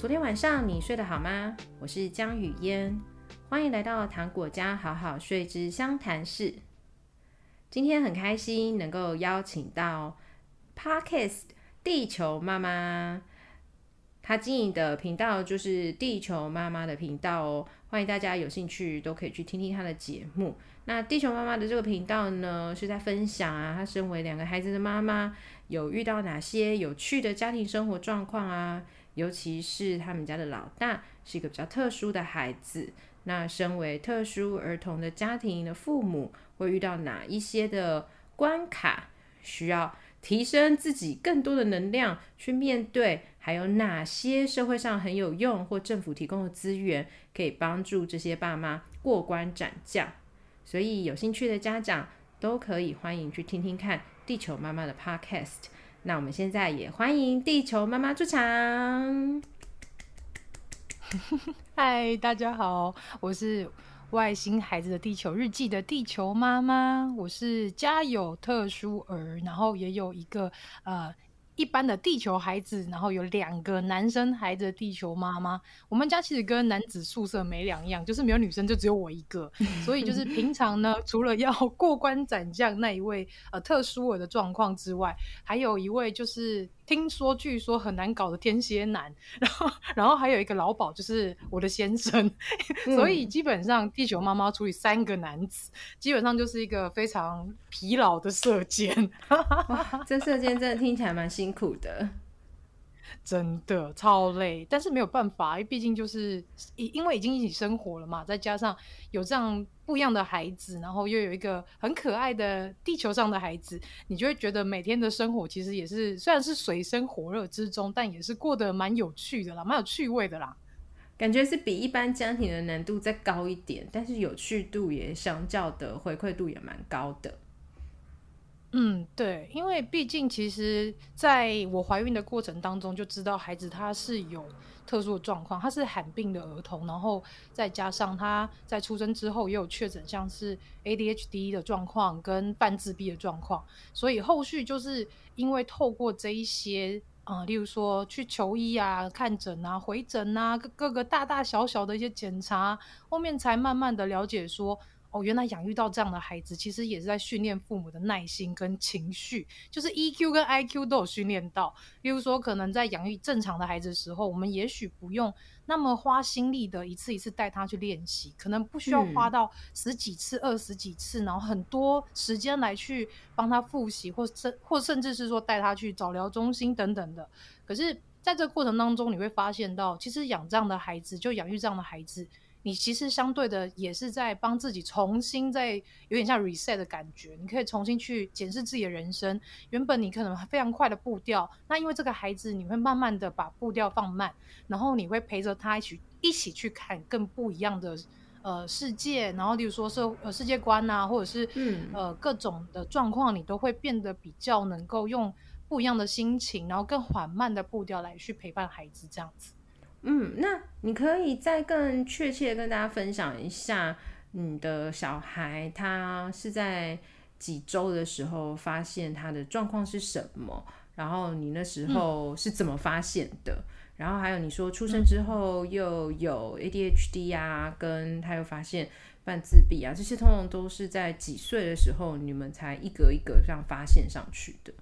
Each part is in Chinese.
昨天晚上你睡得好吗？我是江雨嫣，欢迎来到糖果家好好睡之相谈室。今天很开心能够邀请到 Podcast 地球妈妈，她经营的频道就是地球妈妈的频道哦。欢迎大家有兴趣都可以去听听她的节目。那地球妈妈的这个频道呢，是在分享啊，她身为两个孩子的妈妈，有遇到哪些有趣的家庭生活状况啊？尤其是他们家的老大是一个比较特殊的孩子，那身为特殊儿童的家庭的父母，会遇到哪一些的关卡，需要提升自己更多的能量去面对？还有哪些社会上很有用或政府提供的资源，可以帮助这些爸妈过关斩将？所以有兴趣的家长都可以欢迎去听听看地球妈妈的 Podcast。那我们现在也欢迎地球妈妈出场。嗨，大家好，我是外星孩子的地球日记的地球妈妈，我是家有特殊儿，然后也有一个呃。一般的地球孩子，然后有两个男生孩子的地球妈妈。我们家其实跟男子宿舍没两样，就是没有女生，就只有我一个。所以就是平常呢，除了要过关斩将那一位呃特殊儿的状况之外，还有一位就是。听说据说很难搞的天蝎男，然后然后还有一个老鸨，就是我的先生，嗯、所以基本上地球妈妈处理三个男子，基本上就是一个非常疲劳的射箭。这射箭真的听起来蛮辛苦的。真的超累，但是没有办法，因为毕竟就是因为已经一起生活了嘛，再加上有这样不一样的孩子，然后又有一个很可爱的地球上的孩子，你就会觉得每天的生活其实也是虽然是水深火热之中，但也是过得蛮有趣的啦，蛮有趣味的啦。感觉是比一般家庭的难度再高一点，但是有趣度也相较的回馈度也蛮高的。嗯，对，因为毕竟其实在我怀孕的过程当中就知道孩子他是有特殊的状况，他是罕病的儿童，然后再加上他在出生之后也有确诊像是 ADHD 的状况跟半自闭的状况，所以后续就是因为透过这一些啊、例如说去求医啊、看诊啊、回诊啊，各各个大大小小的一些检查，后面才慢慢的了解说。哦，原来养育到这样的孩子，其实也是在训练父母的耐心跟情绪，就是 EQ 跟 IQ 都有训练到。例如说，可能在养育正常的孩子的时候，我们也许不用那么花心力的一次一次带他去练习，可能不需要花到十几次、二十几次，然后很多时间来去帮他复习，或甚或甚至是说带他去早疗中心等等的。可是，在这个过程当中，你会发现到，其实养这样的孩子，就养育这样的孩子。你其实相对的也是在帮自己重新在有点像 reset 的感觉，你可以重新去检视自己的人生。原本你可能非常快的步调，那因为这个孩子，你会慢慢的把步调放慢，然后你会陪着他一起一起去看更不一样的呃世界，然后例如说是呃世界观啊，或者是嗯呃各种的状况，你都会变得比较能够用不一样的心情，然后更缓慢的步调来去陪伴孩子这样子。嗯，那你可以再更确切跟大家分享一下，你的小孩他是在几周的时候发现他的状况是什么？然后你那时候是怎么发现的？然后还有你说出生之后又有 ADHD 啊，跟他又发现半自闭啊，这些通常都是在几岁的时候你们才一格一格这样发现上去的？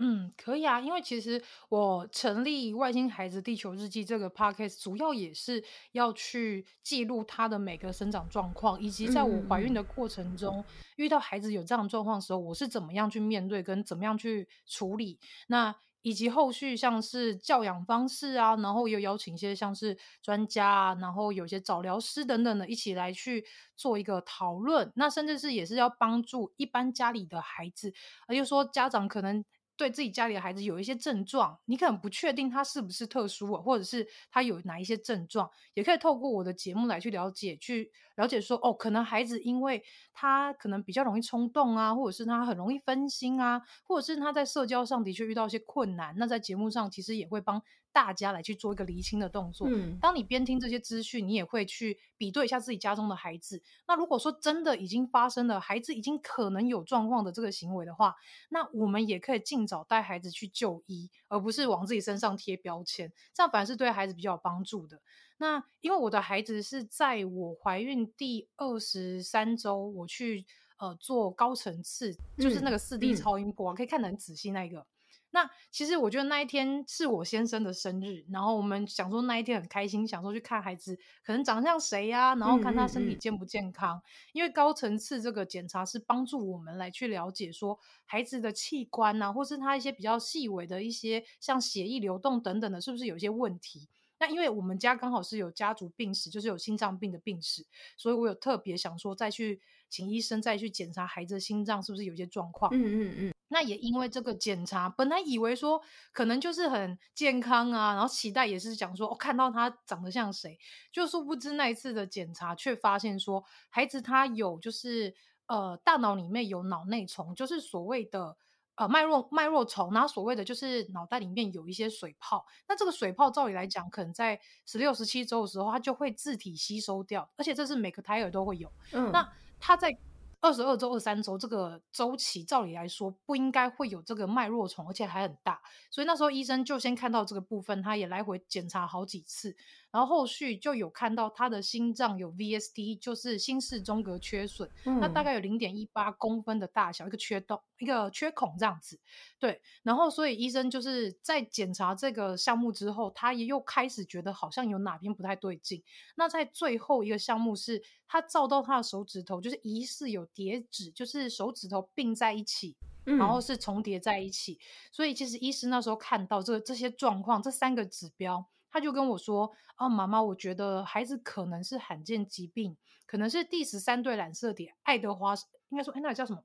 嗯，可以啊，因为其实我成立《外星孩子地球日记》这个 podcast，主要也是要去记录他的每个生长状况，以及在我怀孕的过程中，遇到孩子有这样的状况的时候，我是怎么样去面对，跟怎么样去处理。那以及后续像是教养方式啊，然后又邀请一些像是专家啊，然后有些早疗师等等的，一起来去做一个讨论。那甚至是也是要帮助一般家里的孩子，而就说家长可能。对自己家里的孩子有一些症状，你可能不确定他是不是特殊，或者是他有哪一些症状，也可以透过我的节目来去了解，去了解说，哦，可能孩子因为他可能比较容易冲动啊，或者是他很容易分心啊，或者是他在社交上的确遇到一些困难，那在节目上其实也会帮大家来去做一个厘清的动作。嗯，当你边听这些资讯，你也会去比对一下自己家中的孩子。那如果说真的已经发生了，孩子已经可能有状况的这个行为的话，那我们也可以尽早带孩子去就医，而不是往自己身上贴标签，这样反而是对孩子比较有帮助的。那因为我的孩子是在我怀孕第二十三周，我去呃做高层次，就是那个四 D 超音波，嗯嗯、可以看得很仔细那一个。那其实我觉得那一天是我先生的生日，然后我们想说那一天很开心，想说去看孩子可能长得像谁呀、啊，然后看他身体健不健康。嗯嗯嗯、因为高层次这个检查是帮助我们来去了解说孩子的器官啊，或是他一些比较细微的一些像血液流动等等的，是不是有一些问题？那因为我们家刚好是有家族病史，就是有心脏病的病史，所以我有特别想说再去请医生再去检查孩子的心脏是不是有些状况。嗯嗯嗯。那也因为这个检查，本来以为说可能就是很健康啊，然后期待也是讲说，哦，看到他长得像谁，就殊不知那一次的检查却发现说，孩子他有就是呃大脑里面有脑内虫，就是所谓的。呃，脉络脉络虫，然后所谓的就是脑袋里面有一些水泡，那这个水泡照理来讲，可能在十六、十七周的时候，它就会自体吸收掉，而且这是每个胎儿都会有。嗯，那他在。二十二周、二十三周这个周期，照理来说不应该会有这个脉络虫，而且还很大。所以那时候医生就先看到这个部分，他也来回检查好几次，然后后续就有看到他的心脏有 VSD，就是心室中隔缺损，嗯、那大概有零点一八公分的大小，一个缺洞、一个缺孔这样子。对，然后所以医生就是在检查这个项目之后，他也又开始觉得好像有哪边不太对劲。那在最后一个项目是，他照到他的手指头，就是疑似有。叠指就是手指头并在一起，嗯、然后是重叠在一起，所以其实医师那时候看到这这些状况，这三个指标，他就跟我说：“哦，妈妈，我觉得孩子可能是罕见疾病，可能是第十三对染色体爱德华，应该说，哎，那个叫什么？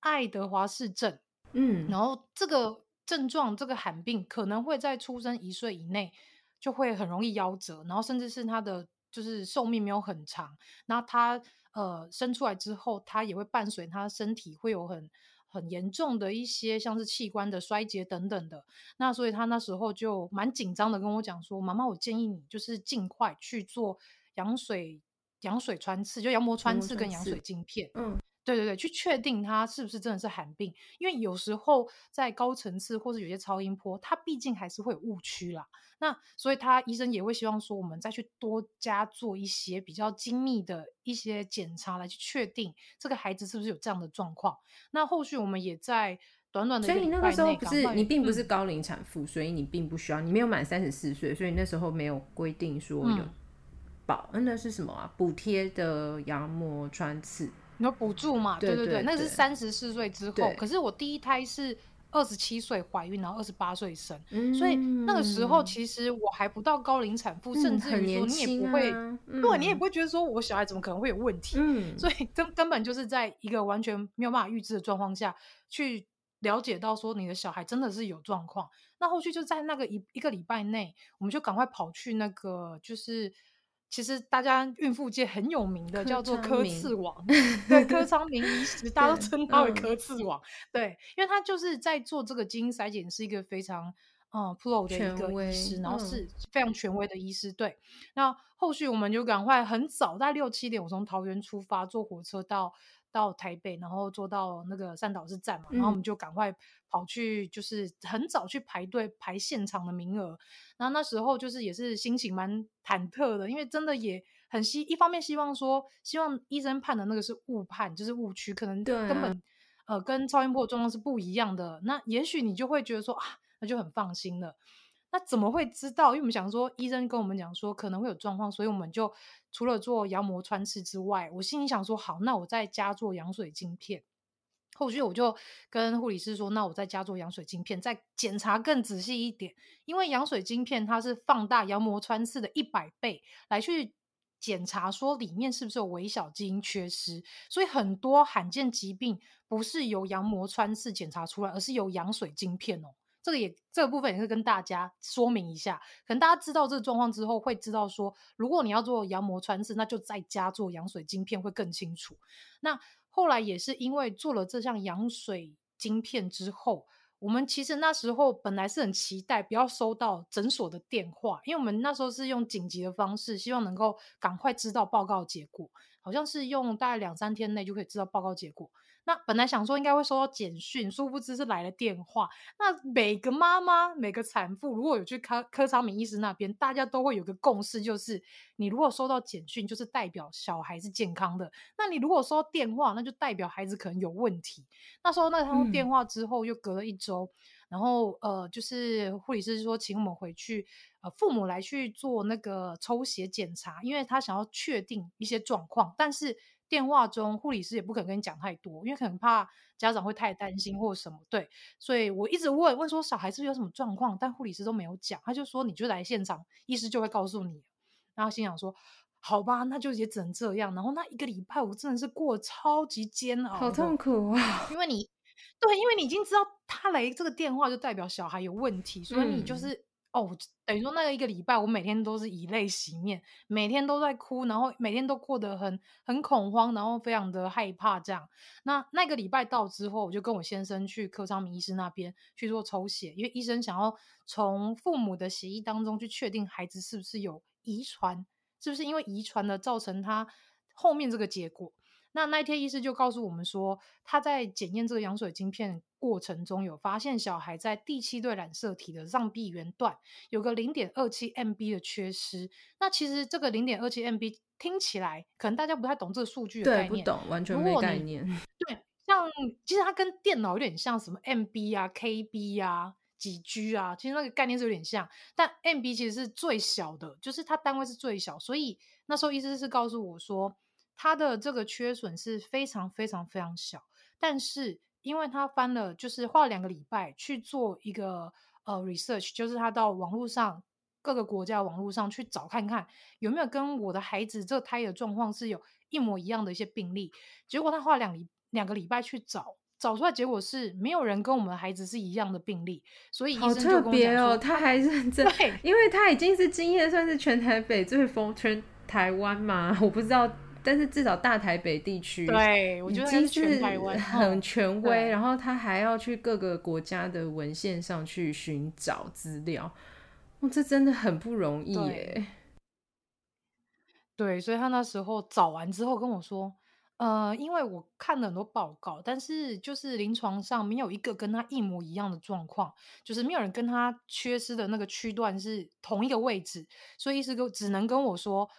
爱德华氏症。嗯，然后这个症状，这个罕病可能会在出生一岁以内就会很容易夭折，然后甚至是他的就是寿命没有很长，然后他。”呃，生出来之后，他也会伴随他身体会有很很严重的一些，像是器官的衰竭等等的。那所以他那时候就蛮紧张的跟我讲说：“妈妈，我建议你就是尽快去做羊水羊水穿刺，就羊膜穿刺跟羊水镜片。”嗯。对对对，去确定它是不是真的是寒病，因为有时候在高层次或者有些超音波，它毕竟还是会有误区啦。那所以他医生也会希望说，我们再去多加做一些比较精密的一些检查，来去确定这个孩子是不是有这样的状况。那后续我们也在短短的，所以你那个时候不是你并不是高龄产妇，嗯、所以你并不需要，你没有满三十四岁，所以那时候没有规定说有保，嗯，那是什么啊？补贴的羊膜穿刺。你说补助嘛？对对对，那是三十四岁之后。可是我第一胎是二十七岁怀孕，然后二十八岁生，嗯、所以那个时候其实我还不到高龄产妇，嗯、甚至于说你也不会，对、嗯，你也不会觉得说我小孩怎么可能会有问题。嗯，所以根根本就是在一个完全没有办法预知的状况下去了解到说你的小孩真的是有状况。那后续就在那个一一个礼拜内，我们就赶快跑去那个就是。其实大家孕妇界很有名的叫做柯次王，对，柯昌明医师，大家都称他为柯次王，对，因为他就是在做这个基因筛检，是一个非常嗯 pro 的一个医师，然后是非常权威的医师，对。那后续我们就赶快很早，在六七点，我从桃园出发，坐火车到。到台北，然后坐到那个三岛市站嘛，然后我们就赶快跑去，就是很早去排队排现场的名额。然后那时候就是也是心情蛮忐忑的，因为真的也很希，一方面希望说，希望医生判的那个是误判，就是误区，可能根本、啊、呃跟超音波的状况是不一样的。那也许你就会觉得说啊，那就很放心了。那怎么会知道？因为我们想说，医生跟我们讲说可能会有状况，所以我们就除了做羊膜穿刺之外，我心里想说，好，那我再加做羊水晶片。后续我就跟护理师说，那我再加做羊水晶片，再检查更仔细一点，因为羊水晶片它是放大羊膜穿刺的一百倍来去检查，说里面是不是有微小基因缺失。所以很多罕见疾病不是由羊膜穿刺检查出来，而是由羊水晶片哦。这个也这个部分也是跟大家说明一下，可能大家知道这个状况之后，会知道说，如果你要做羊膜穿刺，那就在家做羊水晶片会更清楚。那后来也是因为做了这项羊水晶片之后，我们其实那时候本来是很期待不要收到诊所的电话，因为我们那时候是用紧急的方式，希望能够赶快知道报告结果，好像是用大概两三天内就可以知道报告结果。那本来想说应该会收到简讯，殊不知是来了电话。那每个妈妈、每个产妇如果有去科柯昌明医师那边，大家都会有个共识，就是你如果收到简讯，就是代表小孩是健康的；那你如果收到电话，那就代表孩子可能有问题。那时候那通电话之后，又隔了一周，嗯、然后呃，就是护理师说请我们回去，呃，父母来去做那个抽血检查，因为他想要确定一些状况，但是。电话中，护理师也不可能跟你讲太多，因为可能怕家长会太担心或什么。对，所以我一直问问说小孩是不是有什么状况，但护理师都没有讲，他就说你就来现场，医师就会告诉你。然后心想说，好吧，那就也只能这样。然后那一个礼拜，我真的是过超级煎熬，好痛苦啊！因为你对，因为你已经知道他来这个电话就代表小孩有问题，所以你就是。哦，等于说那个一个礼拜，我每天都是以泪洗面，每天都在哭，然后每天都过得很很恐慌，然后非常的害怕这样。那那个礼拜到之后，我就跟我先生去柯昌明医师那边去做抽血，因为医生想要从父母的血液当中去确定孩子是不是有遗传，是不是因为遗传的造成他后面这个结果。那那一天医师就告诉我们说，他在检验这个羊水晶片过程中，有发现小孩在第七对染色体的上臂缘段有个零点二七 MB 的缺失。那其实这个零点二七 MB 听起来可能大家不太懂这个数据的概念，对，不懂，完全没概念。对，像其实它跟电脑有点像，什么 MB 啊、KB 啊、几 G 啊，其实那个概念是有点像。但 MB 其实是最小的，就是它单位是最小，所以那时候医师是告诉我说。他的这个缺损是非常非常非常小，但是因为他翻了，就是花了两个礼拜去做一个呃 research，就是他到网络上各个国家网络上去找看看有没有跟我的孩子这胎的状况是有一模一样的一些病例，结果他花了两礼两个礼拜去找，找出来结果是没有人跟我们的孩子是一样的病例，所以医生就跟我讲说，好特别哦，他还认真，对，因为他已经是经验算是全台北最疯，全台湾嘛，我不知道。但是至少大台北地区，对，我觉得是全台湾 很权威，然后他还要去各个国家的文献上去寻找资料，哇，这真的很不容易耶。对，所以他那时候找完之后跟我说，呃，因为我看了很多报告，但是就是临床上没有一个跟他一模一样的状况，就是没有人跟他缺失的那个区段是同一个位置，所以医师跟只能跟我说。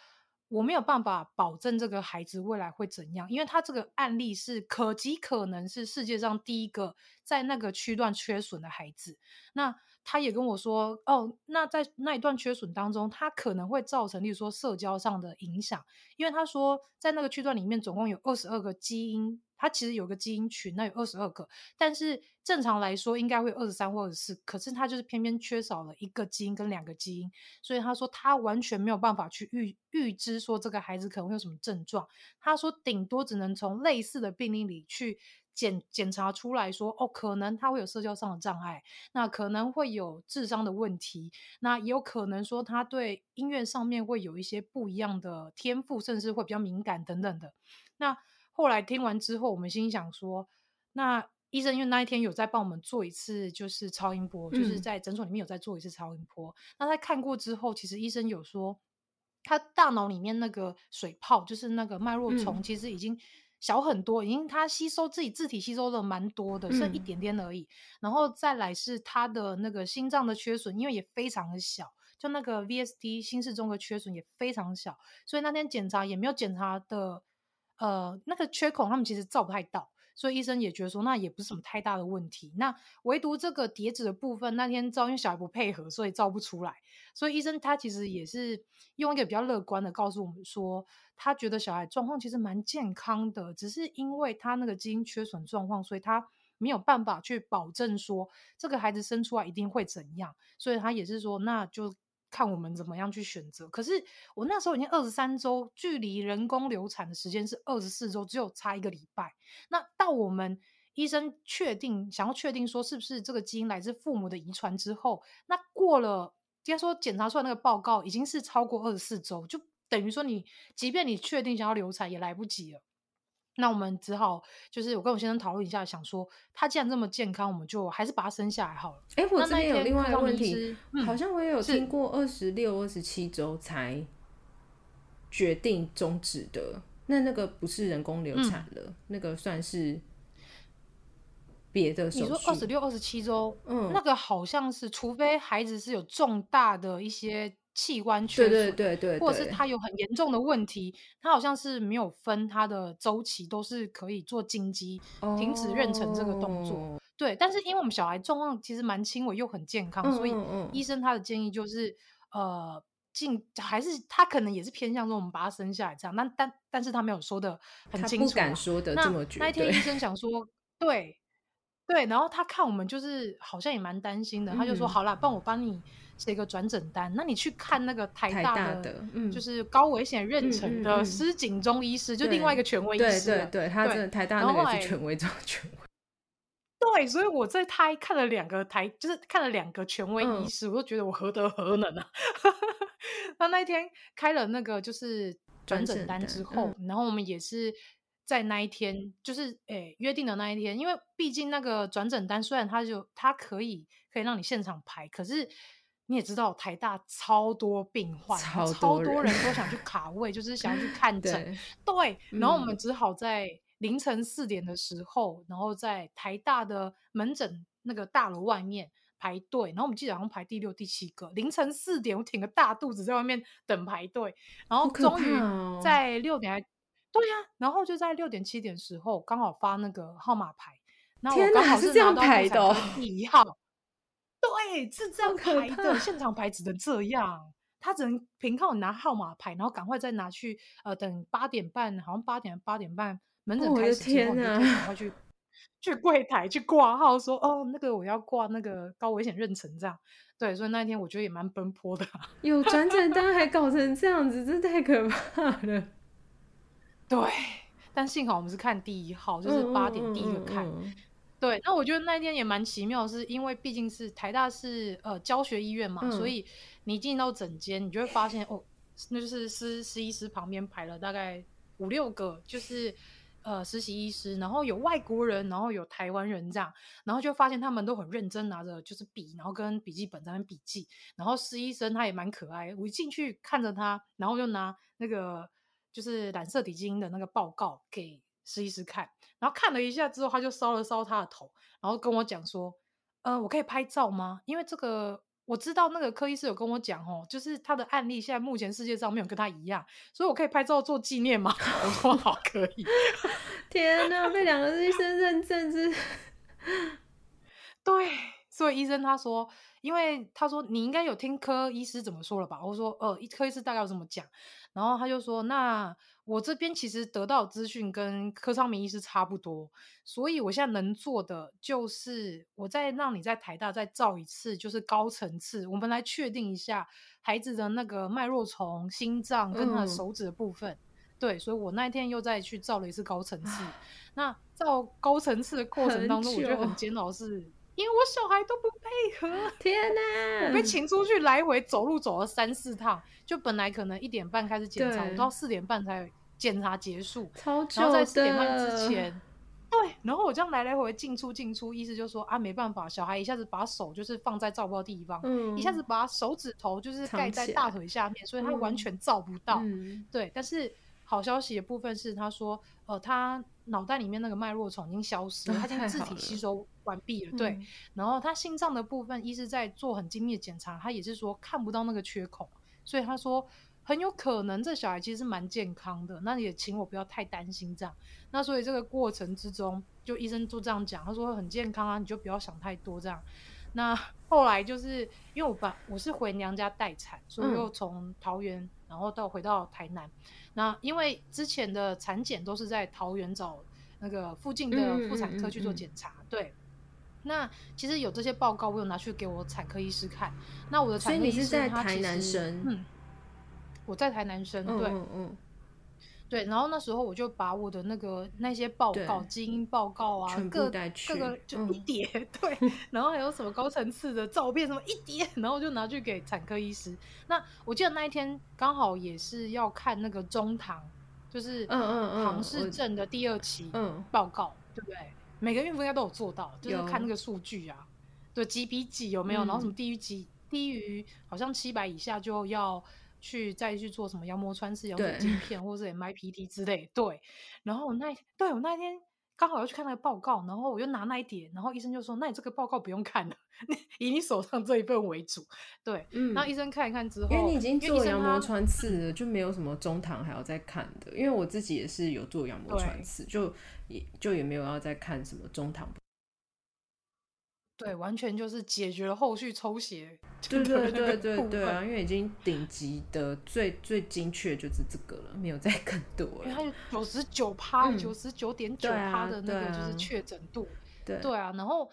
我没有办法保证这个孩子未来会怎样，因为他这个案例是可极可能是世界上第一个在那个区段缺损的孩子。那他也跟我说，哦，那在那一段缺损当中，他可能会造成，例如说社交上的影响，因为他说在那个区段里面总共有二十二个基因。它其实有个基因群，那有二十二个，但是正常来说应该会有二十三或二十四，可是他就是偏偏缺少了一个基因跟两个基因，所以他说他完全没有办法去预预知说这个孩子可能会有什么症状。他说顶多只能从类似的病例里去检检查出来说，哦，可能他会有社交上的障碍，那可能会有智商的问题，那也有可能说他对音乐上面会有一些不一样的天赋，甚至会比较敏感等等的。那后来听完之后，我们心想说，那医生因为那一天有在帮我们做一次，就是超音波，嗯、就是在诊所里面有在做一次超音波。那他看过之后，其实医生有说，他大脑里面那个水泡，就是那个脉络丛，其实已经小很多，嗯、已经他吸收自己自体吸收的蛮多的，剩一点点而已。嗯、然后再来是他的那个心脏的缺损，因为也非常的小，就那个 VSD 心室中的缺损也非常小，所以那天检查也没有检查的。呃，那个缺孔他们其实照不太到，所以医生也觉得说那也不是什么太大的问题。那唯独这个碟子的部分，那天照因为小孩不配合，所以照不出来。所以医生他其实也是用一个比较乐观的告诉我们说，他觉得小孩状况其实蛮健康的，只是因为他那个基因缺损状况，所以他没有办法去保证说这个孩子生出来一定会怎样。所以他也是说，那就。看我们怎么样去选择。可是我那时候已经二十三周，距离人工流产的时间是二十四周，只有差一个礼拜。那到我们医生确定想要确定说是不是这个基因来自父母的遗传之后，那过了，应该说检查出来那个报告已经是超过二十四周，就等于说你即便你确定想要流产也来不及了。那我们只好就是我跟我先生讨论一下，想说他既然这么健康，我们就还是把他生下来好了。哎、欸，我这边有另外一个问题，嗯、好像我也有听过二十六、二十七周才决定终止的，那那个不是人工流产了，嗯、那个算是别的手术。你说二十六、二十七周，嗯，那个好像是，除非孩子是有重大的一些。器官缺损，对对对对，或者是他有很严重的问题，他好像是没有分他的周期，都是可以做金鸡停止妊娠这个动作。Oh. 对，但是因为我们小孩状况其实蛮轻微又很健康，嗯嗯嗯，所以医生他的建议就是，呃，进还是他可能也是偏向说我们把他生下来这样，但但但是他没有说的很清楚，他不敢说的这么绝对。那一天医生想说，对对，然后他看我们就是好像也蛮担心的，嗯、他就说好啦，帮我帮你。写一个转诊单，那你去看那个台大的，就是高危险妊娠的施景中医师，就另外一个权威医师。对对对，他真的台大那个是权威中权威。对，所以我在他看了两个台，就是看了两个权威医师，嗯、我都觉得我何德何能啊！他那一天开了那个就是转诊单之后，嗯、然后我们也是在那一天，就是诶、欸、约定的那一天，因为毕竟那个转诊单虽然他就他可以可以让你现场排，可是。你也知道台大超多病患，超多，超多人都想去 卡位，就是想要去看诊。对，对，然后我们只好在凌晨四点的时候，嗯、然后在台大的门诊那个大楼外面排队。然后我们记得好像排第六、第七个。凌晨四点，我挺个大肚子在外面等排队。然后终于在六点还，哦、对呀、啊，然后就在六点七点的时候刚好发那个号码牌。然后我刚好是这样排的第一号。对，是这样排的，现场排只能这样，他只能凭靠你拿号码牌，然后赶快再拿去，呃，等八点半，好像八点八点半门诊开始之后，你就赶快去 去柜台去挂号，说哦，那个我要挂那个高危险妊娠这样。对，所以那一天我觉得也蛮奔波的，有转诊单还搞成这样子，这太可怕了。对，但幸好我们是看第一号，就是八点第一个看。嗯嗯嗯嗯对，那我觉得那一天也蛮奇妙，是因为毕竟是台大是呃教学医院嘛，嗯、所以你进到诊间，你就会发现哦，那就是实实习医师旁边排了大概五六个，就是呃实习医师，然后有外国人，然后有台湾人这样，然后就发现他们都很认真拿着就是笔，然后跟笔记本在那笔记，然后实医生他也蛮可爱，我一进去看着他，然后就拿那个就是染色体基因的那个报告给实习师看。然后看了一下之后，他就搔了搔他的头，然后跟我讲说：“呃，我可以拍照吗？因为这个我知道那个科医师有跟我讲哦，就是他的案例现在目前世界上没有跟他一样，所以我可以拍照做纪念吗？” 我说：“好，可以。”天哪，被两个医生认证是？对，所以医生他说，因为他说你应该有听科医师怎么说了吧？我说：“呃，科医师大概有怎么讲？”然后他就说：“那。”我这边其实得到的资讯跟柯昌明医师差不多，所以我现在能做的就是，我再让你在台大再照一次，就是高层次，我们来确定一下孩子的那个脉络丛、心脏跟他的手指的部分。嗯、对，所以我那一天又再去照了一次高层次。那照高层次的过程当中，我觉得很煎熬是，是因为我小孩都不配合。天哪！我被请出去来回走路走了三四趟，就本来可能一点半开始检查，我到四点半才。检查结束，超然后在四点半之前，对，然后我这样来来回回进出进出，意思就是说啊，没办法，小孩一下子把手就是放在照不到地方，嗯、一下子把手指头就是盖在大腿下面，所以他完全照不到。嗯、对，但是好消息的部分是，他说，呃，他脑袋里面那个脉络虫已经消失了，他已经自体吸收完毕了。对，嗯、然后他心脏的部分，医师在做很精密的检查，他也是说看不到那个缺口，所以他说。很有可能这小孩其实是蛮健康的，那也请我不要太担心这样。那所以这个过程之中，就医生就这样讲，他说很健康啊，你就不要想太多这样。那后来就是因为我把我是回娘家待产，所以又从桃园然后到回到台南。嗯、那因为之前的产检都是在桃园找那个附近的妇产科去做检查，嗯嗯嗯嗯对。那其实有这些报告，我有拿去给我产科医师看。那我的产科医师在台南生？嗯我在台南生，对，嗯嗯嗯对，然后那时候我就把我的那个那些报告、对基因报告啊，各各个就一叠，嗯、对，然后还有什么高层次的照片，什么一叠，然后就拿去给产科医师。那我记得那一天刚好也是要看那个中堂就是嗯嗯嗯唐氏症的第二期报告，嗯、对不对？每个孕妇应该都有做到，就是看那个数据啊，对几比几有没有？嗯、然后什么低于几，低于好像七百以下就要去再去做什么羊膜穿刺、羊水 镜片或者是 MIPT 之类。对，然后我那对我那一天。刚好要去看那个报告，然后我又拿那一叠，然后医生就说：“那你这个报告不用看了，以你手上这一份为主。”对，嗯，然后医生看一看之后，因为你已经做羊膜穿刺了，就没有什么中堂还要再看的。因为我自己也是有做羊膜穿刺，就也就也没有要再看什么中堂。对，完全就是解决了后续抽血。对对对对对啊！因为已经顶级的最最精确就是这个了，没有再更多了。因为它有九十九趴、九十九点九趴的那个就是确诊度。对对啊，然后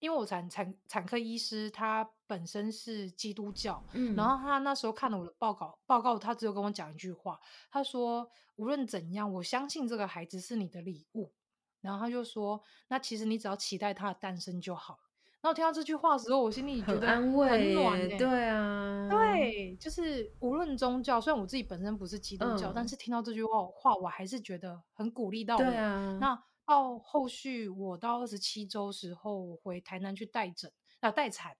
因为我产产产科医师他本身是基督教，嗯，然后他那时候看了我的报告，报告他只有跟我讲一句话，他说无论怎样，我相信这个孩子是你的礼物。然后他就说，那其实你只要期待他的诞生就好了。然后听到这句话的时候，我心里觉得很暖，很安慰。对啊，对，就是无论宗教，虽然我自己本身不是基督教，嗯、但是听到这句话，话我还是觉得很鼓励到我。对啊，那到后续我到二十七周时候回台南去待诊，那待产，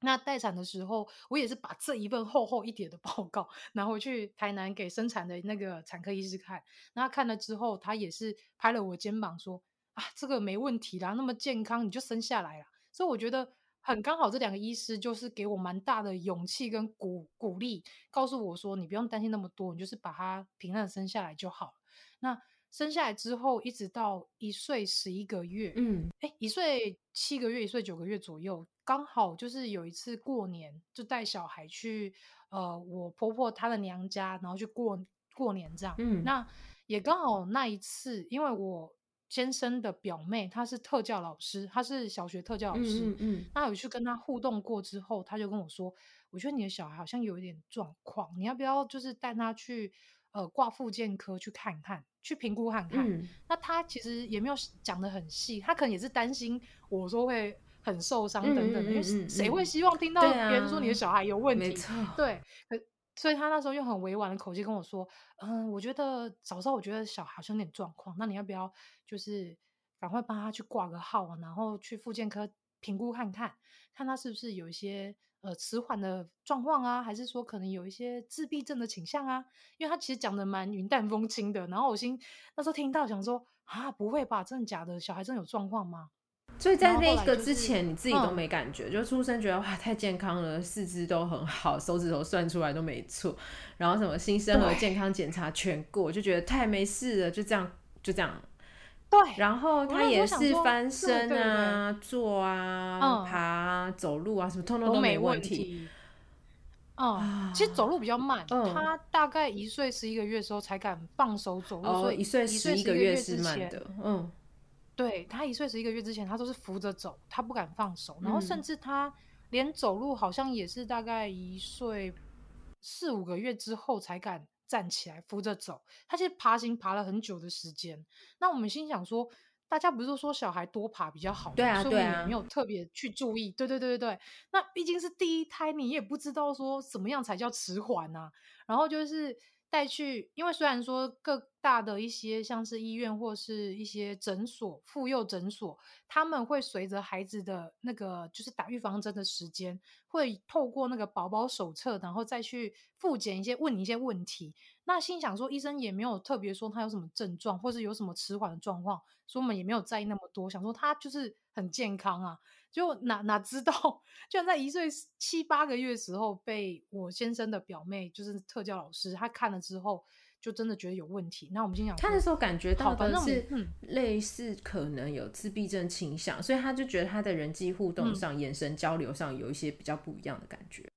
那待产的时候，我也是把这一份厚厚一叠的报告拿回去台南给生产的那个产科医师看。那他看了之后，他也是拍了我肩膀说：“啊，这个没问题啦，那么健康，你就生下来啦。”所以我觉得很刚好，这两个医师就是给我蛮大的勇气跟鼓鼓励，告诉我说，你不用担心那么多，你就是把他平安生下来就好。那生下来之后，一直到一岁十一个月，嗯，哎，一岁七个月，一岁九个月左右，刚好就是有一次过年，就带小孩去，呃，我婆婆她的娘家，然后去过过年这样。嗯，那也刚好那一次，因为我。先生的表妹，她是特教老师，她是小学特教老师。嗯，那有去跟她互动过之后，她就跟我说：“我觉得你的小孩好像有一点状况，你要不要就是带他去呃挂复健科去看看，去评估看看？”嗯，那她其实也没有讲的很细，她可能也是担心我说会很受伤等等的，嗯嗯嗯嗯，因为谁会希望听到别人说你的小孩有问题？没错，对。所以他那时候用很委婉的口气跟我说：“嗯，我觉得早上我觉得小孩好像有点状况，那你要不要就是赶快帮他去挂个号啊，然后去复健科评估看看，看他是不是有一些呃迟缓的状况啊，还是说可能有一些自闭症的倾向啊？因为他其实讲的蛮云淡风轻的，然后我心那时候听到想说啊，不会吧，真的假的？小孩真的有状况吗？”所以在那一个之前，你自己都没感觉，就出生觉得哇太健康了，四肢都很好，手指头算出来都没错，然后什么新生儿健康检查全过，就觉得太没事了，就这样就这样。对，然后他也是翻身啊、坐啊、爬、走路啊，什么通通都没问题。嗯，其实走路比较慢，他大概一岁十一个月的时候才敢放手走路，所以一岁十一个月是慢的，嗯。对，他一岁十一个月之前，他都是扶着走，他不敢放手，然后甚至他连走路好像也是大概一岁四五个月之后才敢站起来扶着走。他其实爬行爬了很久的时间。那我们心想说，大家不是说小孩多爬比较好吗？对啊，所以我们也没有特别去注意。对对对对对，那毕竟是第一胎，你也不知道说怎么样才叫迟缓啊。然后就是。带去，因为虽然说各大的一些像是医院或是一些诊所、妇幼诊所，他们会随着孩子的那个就是打预防针的时间，会透过那个宝宝手册，然后再去复检一些问你一些问题。那心想说，医生也没有特别说他有什么症状，或是有什么迟缓的状况，所以我们也没有在意那么多，想说他就是很健康啊。就哪哪知道，居然在一岁七八个月时候，被我先生的表妹，就是特教老师，她看了之后，就真的觉得有问题。那我们先讲，他那时候感觉到的是类似可能有自闭症倾向，嗯，所以他就觉得他的人际互动上，嗯、眼神交流上有一些比较不一样的感觉。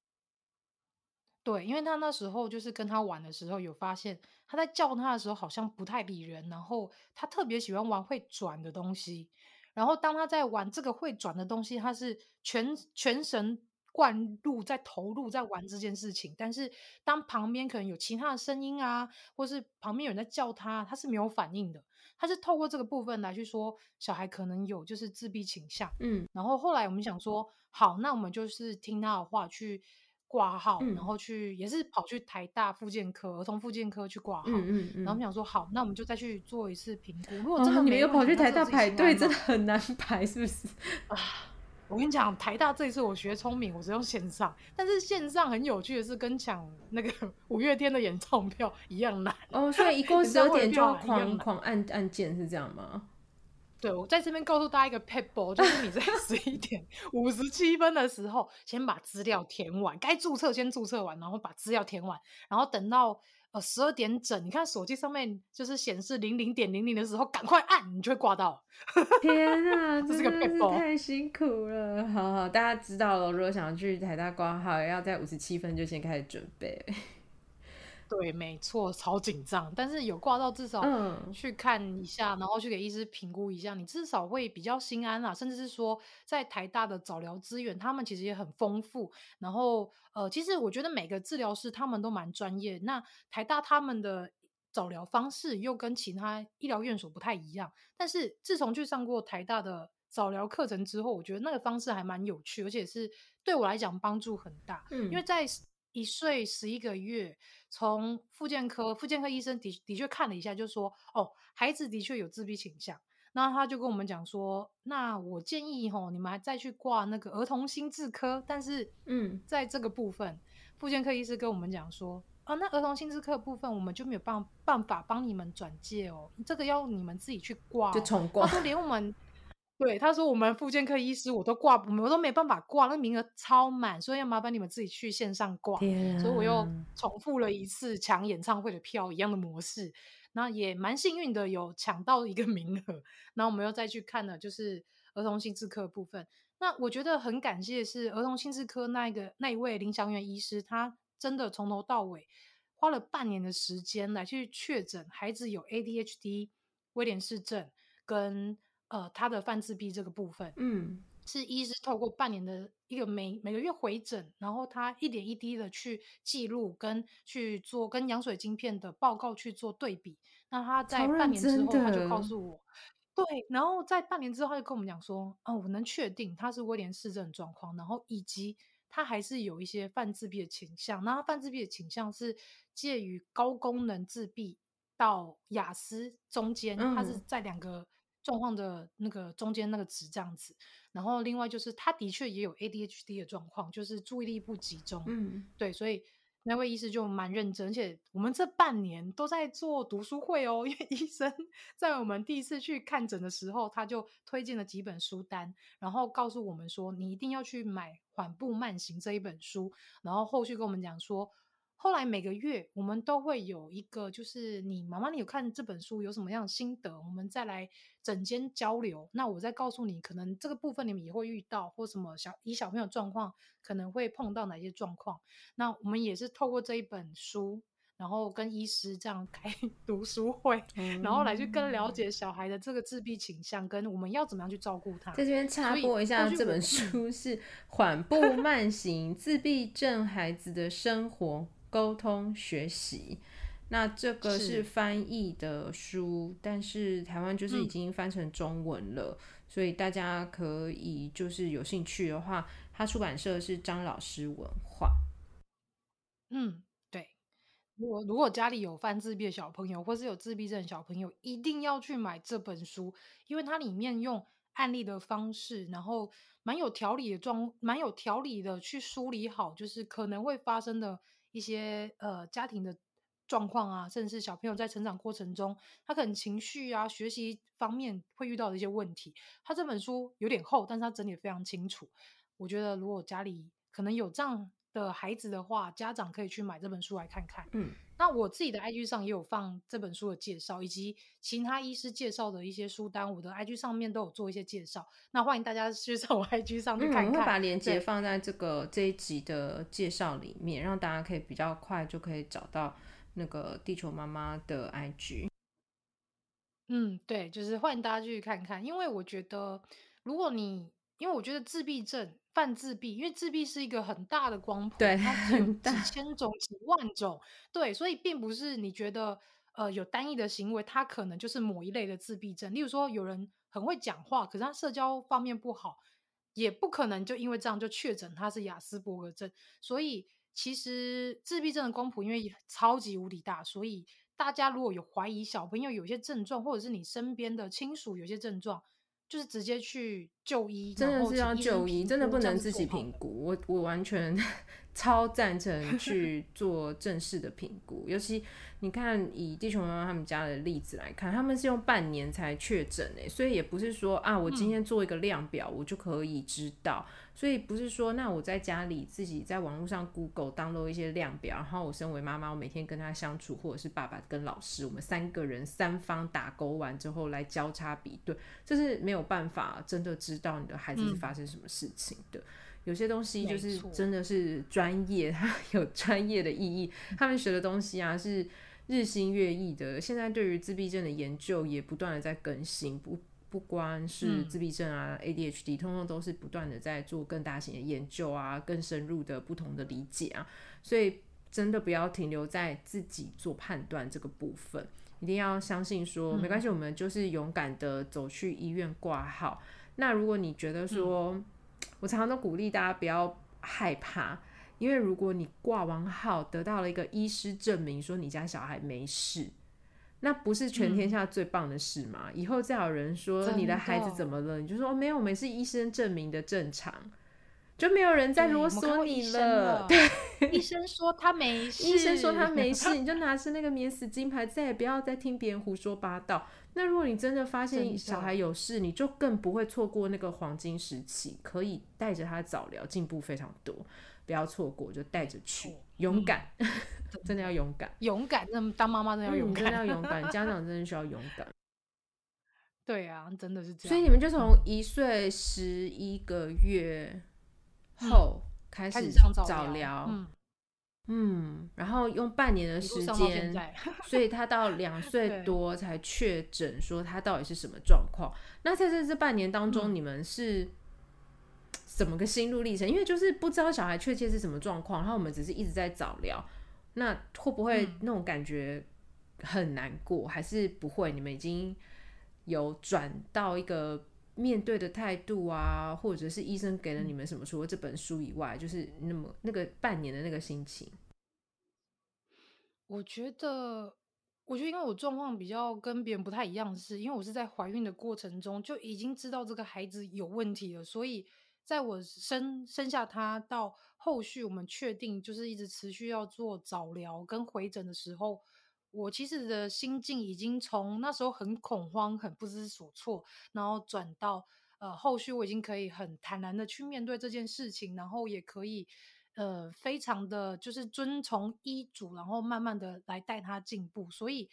对，因为他那时候就是跟他玩的时候，有发现他在叫他的时候好像不太理人，然后他特别喜欢玩会转的东西。然后当他在玩这个会转的东西，他是全全神贯入在投入在玩这件事情。但是当旁边可能有其他的声音啊，或是旁边有人在叫他，他是没有反应的。他是透过这个部分来去说小孩可能有就是自闭倾向。嗯，然后后来我们想说，好，那我们就是听他的话去。挂号，嗯、然后去也是跑去台大复健科儿童复健科去挂号，嗯嗯嗯、然后我们想说好，那我们就再去做一次评估。如果真的没有、哦、跑去台大排队，真的很难排，是不是？啊，我跟你讲，台大这一次我学聪明，我只用线上，但是线上很有趣的是，跟抢那个 五月天的演唱票一样难哦。所以一共十二点就要狂狂按按键，是这样吗？对，我在这边告诉大家一个 p e b a l l，就是你在 十一点五十七分的时候，先把资料填完，该注册先注册完，然后把资料填完，然后等到呃十二点整，你看手机上面就是显示零零点零零的时候，赶快按，你就会挂到。天啊，这是个 p e b a l l，太辛苦了。好好，大家知道了，如果想要去台大挂号，要在五十七分就先开始准备。对，没错，超紧张，但是有挂到，至少去看一下，嗯、然后去给医师评估一下，你至少会比较心安啦。甚至是说，在台大的早疗资源，他们其实也很丰富。然后，呃，其实我觉得每个治疗师他们都蛮专业。那台大他们的早疗方式又跟其他医疗院所不太一样。但是自从去上过台大的早疗课程之后，我觉得那个方式还蛮有趣，而且是对我来讲帮助很大。嗯，因为在一岁十一个月，从复健科，复健科医生的的确看了一下，就说哦，孩子的确有自闭倾向。那他就跟我们讲说，那我建议吼，你们还再去挂那个儿童心智科。但是，嗯，在这个部分，复健科医师跟我们讲说，啊，那儿童心智科部分我们就没有办办法帮你们转介哦，这个要你们自己去挂哦，就重挂。他说连我们。对，他说我们复健科医师我都挂，我都没办法挂，那名额超满，所以要麻烦你们自己去线上挂。啊、所以我又重复了一次抢演唱会的票一样的模式，那也蛮幸运的有抢到一个 名额。然后我们又再去看了，就是儿童心智科部分。那我觉得很感谢的是儿童心智科那一个那一位林祥元医师，他真的从头到尾花了半年的时间来去确诊孩子有 ADHD、威廉氏症跟。呃，他的泛自闭这个部分，嗯，是医师透过半年的一个每每个月回诊，然后他一点一滴的去记录跟去做跟羊水晶片的报告去做对比。那他在半年之后，他就告诉我，对，然后在半年之后，他就跟我们讲说，哦，我能确定他是威廉氏症状况，然后以及他还是有一些泛自闭的倾向。那他泛自闭的倾向是介于高功能自闭到雅思中间，他是在两个。状况的那个中间那个值这样子，然后另外就是他的确也有 ADHD 的状况，就是注意力不集中。嗯，对，所以那位医师就蛮认真，而且我们这半年都在做读书会哦，因为医生 在我们第一次去看诊的时候，他就推荐了几本书单，然后告诉我们说，你一定要去买《缓步慢行》这一本书，然后后续跟我们讲说。后来每个月我们都会有一个，就是你妈妈，你有看这本书有什么样的心得？我们再来整间交流。那我再告诉你，可能这个部分你们也会遇到，或什么小以小朋友状况可能会碰到哪些状况。那我们也是透过这一本书，然后跟医师这样开 读书会，嗯、然后来去更了解小孩的这个自闭倾向，跟我们要怎么样去照顾他。在这边插播一下，这本 书是《缓步慢行：自闭症孩子的生活》。沟通学习，那这个是翻译的书，是但是台湾就是已经翻成中文了，嗯、所以大家可以就是有兴趣的话，它出版社是张老师文化。嗯，对。如果如果家里有犯自闭的小朋友，或是有自闭症的小朋友，一定要去买这本书，因为它里面用案例的方式，然后蛮有条理的装，蛮有条理的去梳理好，就是可能会发生的。一些呃家庭的状况啊，甚至是小朋友在成长过程中，他可能情绪啊、学习方面会遇到的一些问题。他这本书有点厚，但是他整理得非常清楚。我觉得如果家里可能有这样的孩子的话，家长可以去买这本书来看看。嗯，那我自己的 IG 上也有放这本书的介绍，以及其他医师介绍的一些书单，我的 IG 上面都有做一些介绍。那欢迎大家去上我 IG 上去看看。嗯，我会把链接放在这个这一集的介绍里面，让大家可以比较快就可以找到那个地球妈妈的 IG。嗯，对，就是欢迎大家去看看，因为我觉得如果你，因为我觉得自闭症。泛自闭，因为自闭是一个很大的光谱，对，它有几千种、几万种，对，所以并不是你觉得呃有单一的行为，它可能就是某一类的自闭症。例如说，有人很会讲话，可是他社交方面不好，也不可能就因为这样就确诊他是亚斯伯格症。所以其实自闭症的光谱因为超级无敌大，所以大家如果有怀疑小朋友有些症状，或者是你身边的亲属有些症状。就是直接去就医，真的是要就医，真的不能自己评估。我我完全超赞成去做正式的评估，尤其你看以地球妈妈他们家的例子来看，他们是用半年才确诊诶，所以也不是说啊，我今天做一个量表，我就可以知道。嗯所以不是说，那我在家里自己在网络上 Google download 一些量表，然后我身为妈妈，我每天跟他相处，或者是爸爸跟老师，我们三个人三方打勾完之后来交叉比对，这是没有办法真的知道你的孩子是发生什么事情的。嗯、有些东西就是真的是专业，它 有专业的意义，他们学的东西啊是日新月异的。现在对于自闭症的研究也不断的在更新，不。不光是自闭症啊、嗯、，ADHD，通通都是不断的在做更大型的研究啊，更深入的不同的理解啊，所以真的不要停留在自己做判断这个部分，一定要相信说、嗯、没关系，我们就是勇敢的走去医院挂号。那如果你觉得说，嗯、我常常都鼓励大家不要害怕，因为如果你挂完号得到了一个医师证明说你家小孩没事。那不是全天下最棒的事吗？嗯、以后再有人说你的孩子怎么了，你就说哦，没有，我们是医生证明的正常，就没有人再啰嗦你了。对，医生说他没事，医生说他没事，你就拿着那个免死金牌，再也不要再听别人胡说八道。那如果你真的发现小孩有事，你就更不会错过那个黄金时期，可以带着他早疗，进步非常多。不要错过，就带着去，勇敢，嗯、真的要勇敢，勇敢。那么当妈妈真的要勇敢，嗯、真的要勇敢，家长真的需要勇敢。对啊，真的是这样。所以你们就从一岁十一个月后开始早疗，嗯，嗯，然后用半年的时间，所以他到两 岁多才确诊说他到底是什么状况。那在这这半年当中，你们是？嗯怎么个心路历程？因为就是不知道小孩确切是什么状况，然后我们只是一直在早聊，那会不会那种感觉很难过？嗯、还是不会？你们已经有转到一个面对的态度啊，或者是医生给了你们什么？除了这本书以外，就是那么那个半年的那个心情。我觉得，我觉得因为我状况比较跟别人不太一样，是因为我是在怀孕的过程中就已经知道这个孩子有问题了，所以。在我生生下他到后续，我们确定就是一直持续要做早疗跟回诊的时候，我其实的心境已经从那时候很恐慌、很不知所措，然后转到呃后续我已经可以很坦然的去面对这件事情，然后也可以呃非常的就是遵从医嘱，然后慢慢的来带他进步，所以。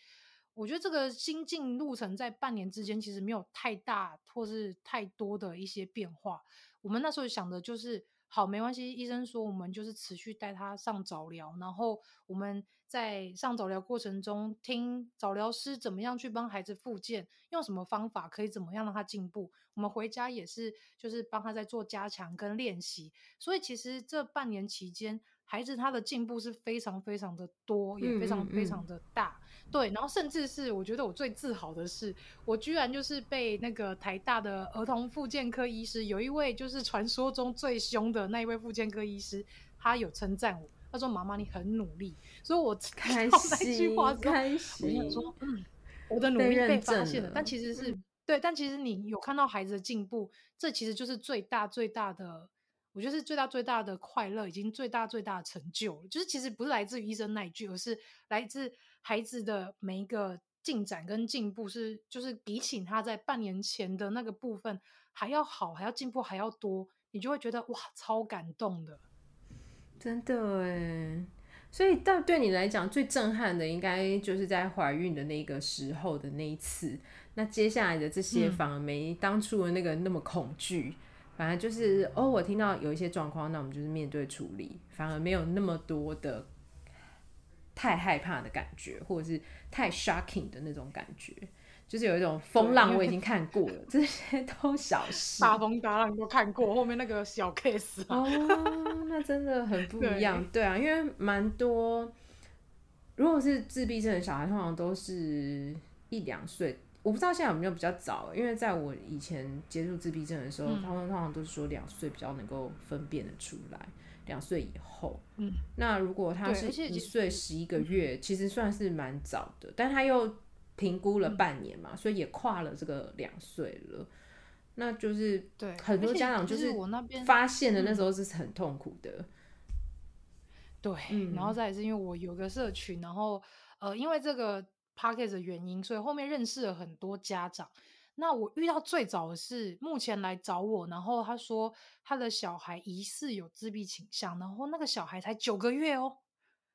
我觉得这个心境路程在半年之间其实没有太大或是太多的一些变化。我们那时候想的就是，好，没关系，医生说我们就是持续带他上早疗，然后我们在上早疗过程中听早疗师怎么样去帮孩子复健，用什么方法可以怎么样让他进步。我们回家也是就是帮他在做加强跟练习。所以其实这半年期间，孩子他的进步是非常非常的多，也非常非常的大。嗯嗯嗯对，然后甚至是我觉得我最自豪的是，我居然就是被那个台大的儿童复健科医师，有一位就是传说中最凶的那一位复健科医师，他有称赞我，他说：“妈妈你很努力。”所以我看到那句话之后，我想说，嗯，我的努力被发现了。了但其实是、嗯、对，但其实你有看到孩子的进步，这其实就是最大最大的。我觉得是最大最大的快乐，已经最大最大的成就了，就是其实不是来自于医生那一句，而是来自孩子的每一个进展跟进步，是就是比起他在半年前的那个部分还要好，还要进步还要多，你就会觉得哇，超感动的，真的哎。所以到对你来讲最震撼的，应该就是在怀孕的那个时候的那一次。那接下来的这些反而没当初的那个那么恐惧。嗯反正就是哦，我听到有一些状况，那我们就是面对处理，反而没有那么多的太害怕的感觉，或者是太 shocking 的那种感觉，就是有一种风浪我已经看过了，这些都小事，大风大浪都看过，后面那个小 case 哦，那真的很不一样，对，对啊，因为蛮多，如果是自闭症的小孩，通常都是一两岁。我不知道现在有没有比较早，因为在我以前接触自闭症的时候，他们通常都是说两岁比较能够分辨的出来，两岁以后。嗯，那如果他是一岁十一个月，其实算是蛮早的，但他又评估了半年嘛，嗯、所以也跨了这个两岁了。那就是对很多家长就是我那边发现的那时候是很痛苦的。对，嗯、然后再也是因为我有个社群，然后呃，因为这个 podcast 的原因，所以后面认识了很多家长。那我遇到最早的是目前来找我，然后他说他的小孩疑似有自闭倾向，然后那个小孩才九个月哦，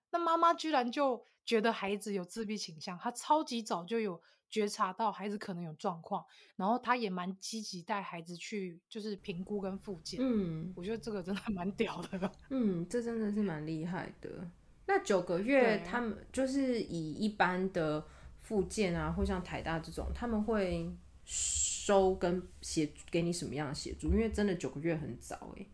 那妈妈居然就觉得孩子有自闭倾向，他超级早就有觉察到孩子可能有状况，然后他也蛮积极带孩子去就是评估跟复健。嗯，我觉得这个真的蛮 屌的。嗯，这真的是蛮厉害的。那九个月他们就是以一般的附件啊，或像台大这种，他们会。收跟协给你什么样的协助？因为真的九个月很早哎。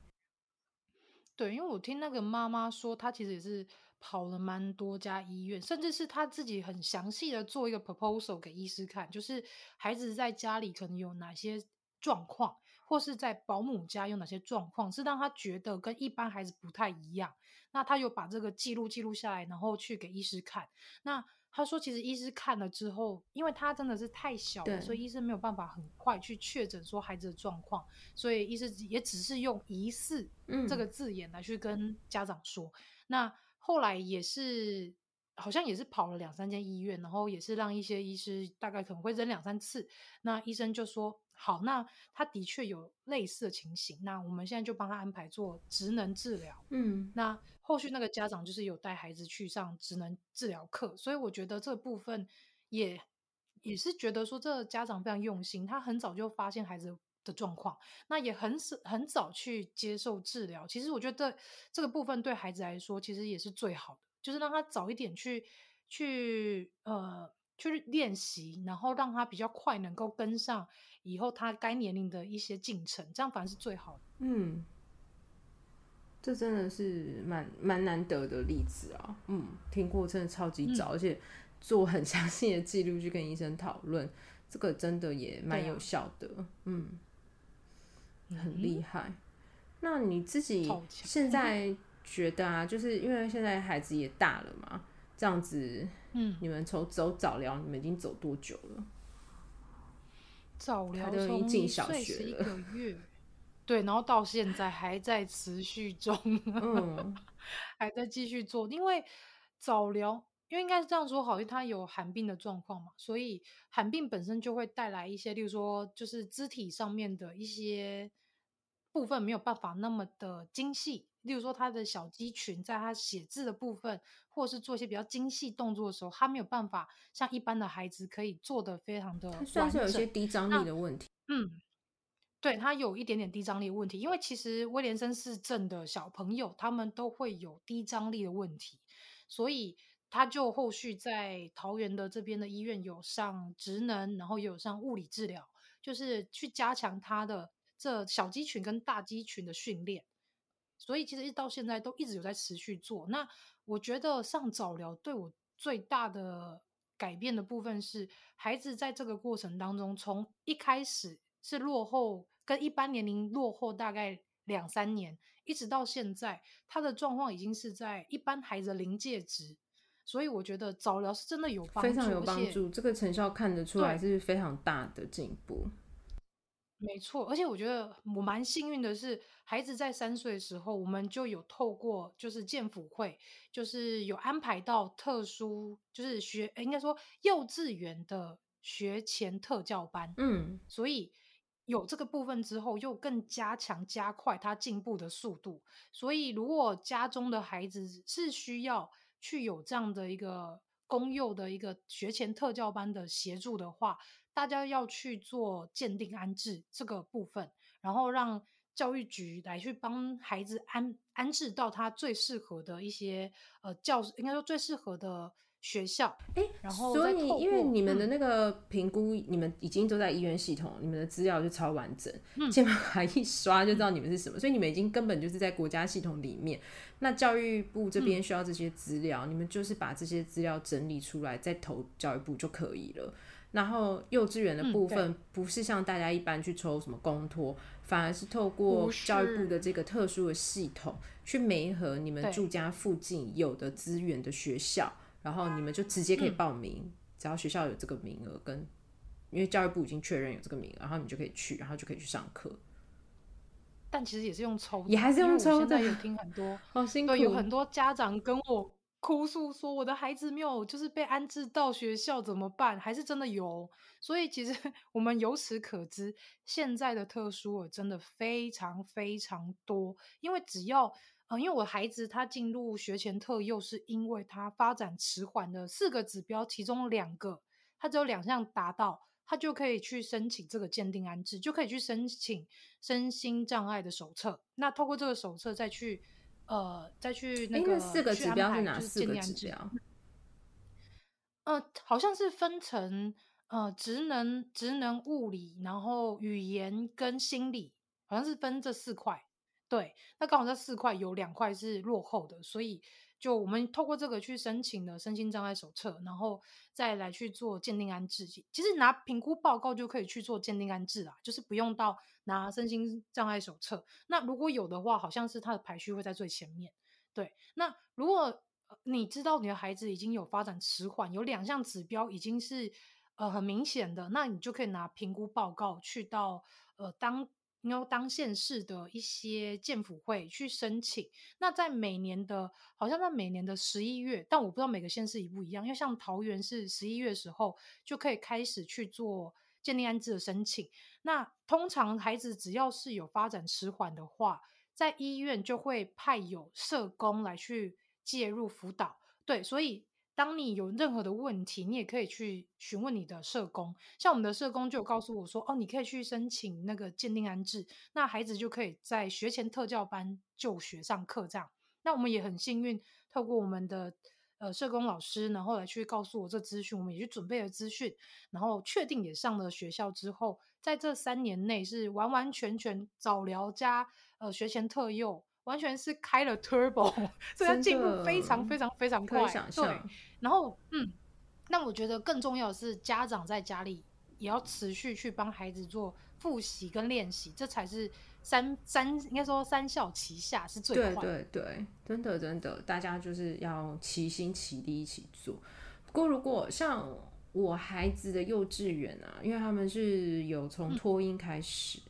对，因为我听那个妈妈说，她其实也是跑了蛮多家医院，甚至是她自己很详细的做一个 proposal 给医师看，就是孩子在家里可能有哪些状况，或是在保姆家有哪些状况，是让他觉得跟一般孩子不太一样。那他有把这个记录记录下来，然后去给医师看。那他说：“其实医师看了之后，因为他真的是太小了，所以医生没有办法很快去确诊说孩子的状况，所以医师也只是用‘疑似’这个字眼来去跟家长说。嗯、那后来也是。”好像也是跑了两三间医院，然后也是让一些医师大概可能会扔两三次，那医生就说好，那他的确有类似的情形，那我们现在就帮他安排做职能治疗。嗯，那后续那个家长就是有带孩子去上职能治疗课，所以我觉得这部分也也是觉得说这个家长非常用心，他很早就发现孩子的状况，那也很很早去接受治疗。其实我觉得这个部分对孩子来说其实也是最好的。就是让他早一点去去呃去练习，然后让他比较快能够跟上以后他该年龄的一些进程，这样反而是最好的。嗯，这真的是蛮蛮难得的例子啊。嗯，听过真的超级早，嗯、而且做很 详细的记录去跟医生讨论，这个真的也蛮有效的。啊、嗯，很厉害。嗯、那你自己现在？觉得啊，就是因为现在孩子也大了嘛，这样子，嗯，你们从走早疗，你们已经走多久了？早疗从一岁十一个月，对，然后到现在还在持续中，嗯，还在继续做。因为早疗，因为应该是这样说好，因为他有寒病的状况嘛，所以寒病本身就会带来一些，例如说，就是肢体上面的一些部分没有办法那么的精细。例如说，他的小肌群在他写字的部分，或是做一些比较精细动作的时候，他没有办法像一般的孩子可以做得非常的完整。算是有一些低张力的问题。嗯，对，他有一点点低张力的问题，因为其实威廉森氏症的小朋友他们都会有低张力的问题，所以他就后续在桃园的这边的医院有上职能，然后也有上物理治疗，就是去加强他的这小肌群跟大肌群的训练。所以其实一直到现在都一直有在持续做。那我觉得上早疗对我最大的改变的部分是，孩子在这个过程当中，从一开始是落后，跟一般年龄落后大概两三年，一直到现在，他的状况已经是在一般孩子的临界值。所以我觉得早疗是真的有帮助，非常有帮助，这个成效看得出来是非常大的进步。没错，而且我觉得我蛮幸运的是，孩子在三岁的时候，我们就有透过就是健辅会，就是有安排到特殊，就是学应该说幼稚园的学前特教班。嗯，所以有这个部分之后，又更加强加快他进步的速度。所以如果家中的孩子是需要去有这样的一个公幼的一个学前特教班的协助的话，大家要去做鉴定安置这个部分，然后让教育局来去帮孩子安安置到他最适合的一些呃教，应该说最适合的学校。哎、欸，然后所以因为你们的那个评估，嗯、你们已经都在医院系统，你们的资料就超完整，健保卡一刷就知道你们是什么，嗯、所以你们已经根本就是在国家系统里面。那教育部这边需要这些资料，嗯、你们就是把这些资料整理出来，再投教育部就可以了。然后幼稚园的部分不是像大家一般去抽什么公托，嗯、反而是透过教育部的这个特殊的系统去媒合你们住家附近有的资源的学校，然后你们就直接可以报名，嗯、只要学校有这个名额，跟因为教育部已经确认有这个名额，然后你就可以去，然后就可以去上课。但其实也是用抽的，也还是用抽的。现在有听很多，好辛苦，有很多家长跟我。哭诉说我的孩子没有就是被安置到学校怎么办？还是真的有？所以其实 我们由此可知，现在的特殊儿真的非常非常多。因为只要呃，因为我孩子他进入学前特幼，是因为他发展迟缓的四个指标，其中两个他只有两项达到，他就可以去申请这个鉴定安置，就可以去申请身心障碍的手册。那透过这个手册再去。呃，再去那个四个指标是哪四个指标？呃，好像是分成呃职能、职能、物理，然后语言跟心理，好像是分这四块。对，那刚好这四块有两块是落后的，所以。就我们透过这个去申请了身心障碍手册，然后再来去做鉴定安置。其实拿评估报告就可以去做鉴定安置啦，就是不用到拿身心障碍手册。那如果有的话，好像是他的排序会在最前面。对，那如果你知道你的孩子已经有发展迟缓，有两项指标已经是呃很明显的，那你就可以拿评估报告去到呃当。要当县市的一些健辅会去申请，那在每年的，好像在每年的十一月，但我不知道每个县市一不一样。因为像桃园是十一月的时候就可以开始去做鉴定安置的申请。那通常孩子只要是有发展迟缓的话，在医院就会派有社工来去介入辅导。对，所以。当你有任何的问题，你也可以去询问你的社工。像我们的社工就有告诉我说：“哦，你可以去申请那个鉴定安置，那孩子就可以在学前特教班就学上课。”这样，那我们也很幸运，透过我们的呃社工老师，然后来去告诉我这资讯，我们也去准备了资讯，然后确定也上了学校之后，在这三年内是完完全全早疗加呃学前特幼。完全是开了 turbo，所以它进步非常非常非常快。对，然后嗯，那我觉得更重要的是，家长在家里也要持续去帮孩子做复习跟练习，这才是三三应该说三校齐下是最快的。对对对，真的真的，大家就是要齐心齐力一起做。不过如果像我孩子的幼稚园啊，因为他们是有从托婴开始。嗯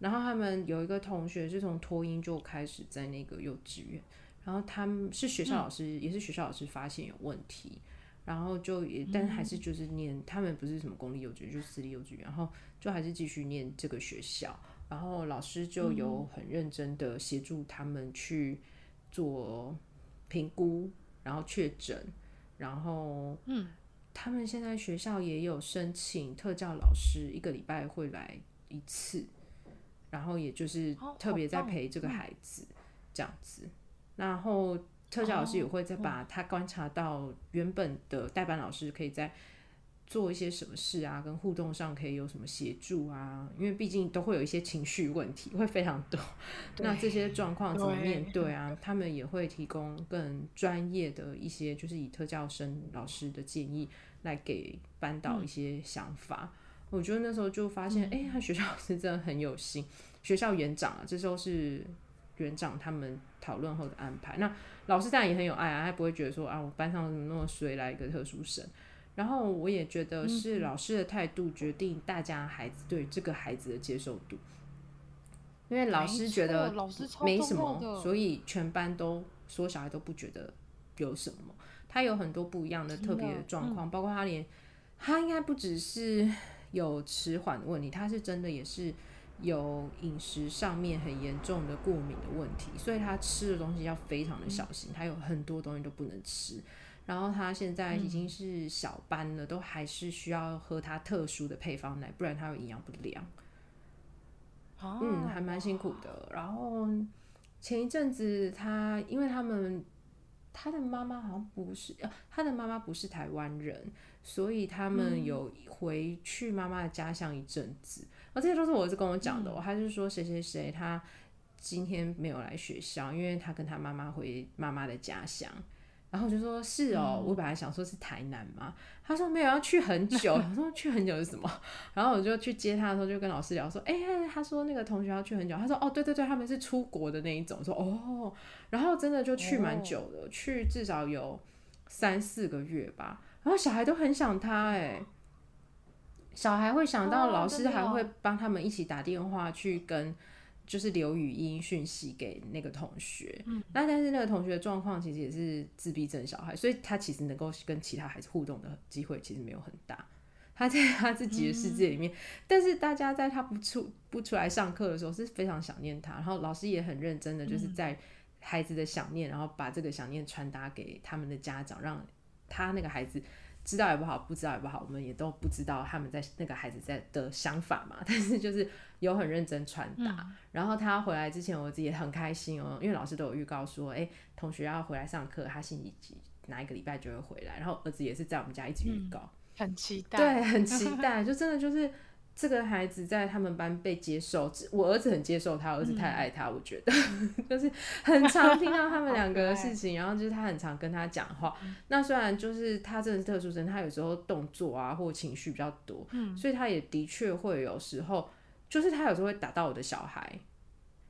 然后他们有一个同学是从托婴就开始在那个幼稚园，然后他们是学校老师，嗯、也是学校老师发现有问题，然后就也，但还是就是念，他们不是什么公立幼稚园，就是私立幼稚园，然后就还是继续念这个学校，然后老师就有很认真的协助他们去做评估，然后确诊，然后嗯，他们现在学校也有申请特教老师，一个礼拜会来一次。然后也就是特别在陪这个孩子这样子，然后特教老师也会再把他观察到原本的代班老师可以在做一些什么事啊，跟互动上可以有什么协助啊，因为毕竟都会有一些情绪问题会非常多，那这些状况怎么面对啊？他们也会提供更专业的一些，就是以特教生老师的建议来给班导一些想法。我觉得那时候就发现，哎、嗯，他学校老师真的很有心。学校园长啊，这时候是园长他们讨论后的安排。那老师当然也很有爱啊，他不会觉得说啊，我班上怎么那么衰来一个特殊生。然后我也觉得是老师的态度决定大家孩子对这个孩子的接受度，因为老师觉得没什么，所以全班都说小孩都不觉得有什么。他有很多不一样的特别的状况，包括他连他应该不只是。有迟缓的问题，他是真的也是有饮食上面很严重的过敏的问题，所以他吃的东西要非常的小心，他有很多东西都不能吃。然后他现在已经是小班了，都还是需要喝他特殊的配方奶，不然他会营养不良。嗯，还蛮辛苦的。然后前一阵子他，因为他们。他的妈妈好像不是，他的妈妈不是台湾人，所以他们有回去妈妈的家乡一阵子。而、嗯、这些都是我儿子跟我讲的、哦，他、嗯、是说谁谁谁他今天没有来学校，因为他跟他妈妈回妈妈的家乡，然后我就说是哦，我本来想说是台南嘛，他说没有，要去很久。我说去很久是什么？然后我就去接他的时候，就跟老师聊说，哎，他说那个同学要去很久。他说哦，对对对，他们是出国的那一种。说哦，然后真的就去蛮久的，去至少有三四个月吧。然后小孩都很想他，哎，小孩会想到老师，还会帮他们一起打电话去跟。就是留语音讯息给那个同学，嗯，那但是那个同学的状况其实也是自闭症小孩，所以他其实能够跟其他孩子互动的机会其实没有很大。他在他自己的世界里面，嗯、但是大家在他不出不出来上课的时候是非常想念他，然后老师也很认真的就是在孩子的想念，然后把这个想念传达给他们的家长，让他那个孩子。知道也不好，不知道也不好，我们也都不知道他们在那个孩子在的想法嘛。但是就是有很认真传达。嗯、然后他回来之前，我自己也很开心哦，因为老师都有预告说，哎、欸，同学要回来上课，他星期几哪一个礼拜就会回来。然后儿子也是在我们家一直预告、嗯，很期待，对，很期待，就真的就是。这个孩子在他们班被接受，我儿子很接受他，儿子太爱他，嗯、我觉得 就是很常听到他们两个的事情，然后就是他很常跟他讲话。嗯、那虽然就是他真的是特殊生，他有时候动作啊或情绪比较多，嗯、所以他也的确会有时候，就是他有时候会打到我的小孩，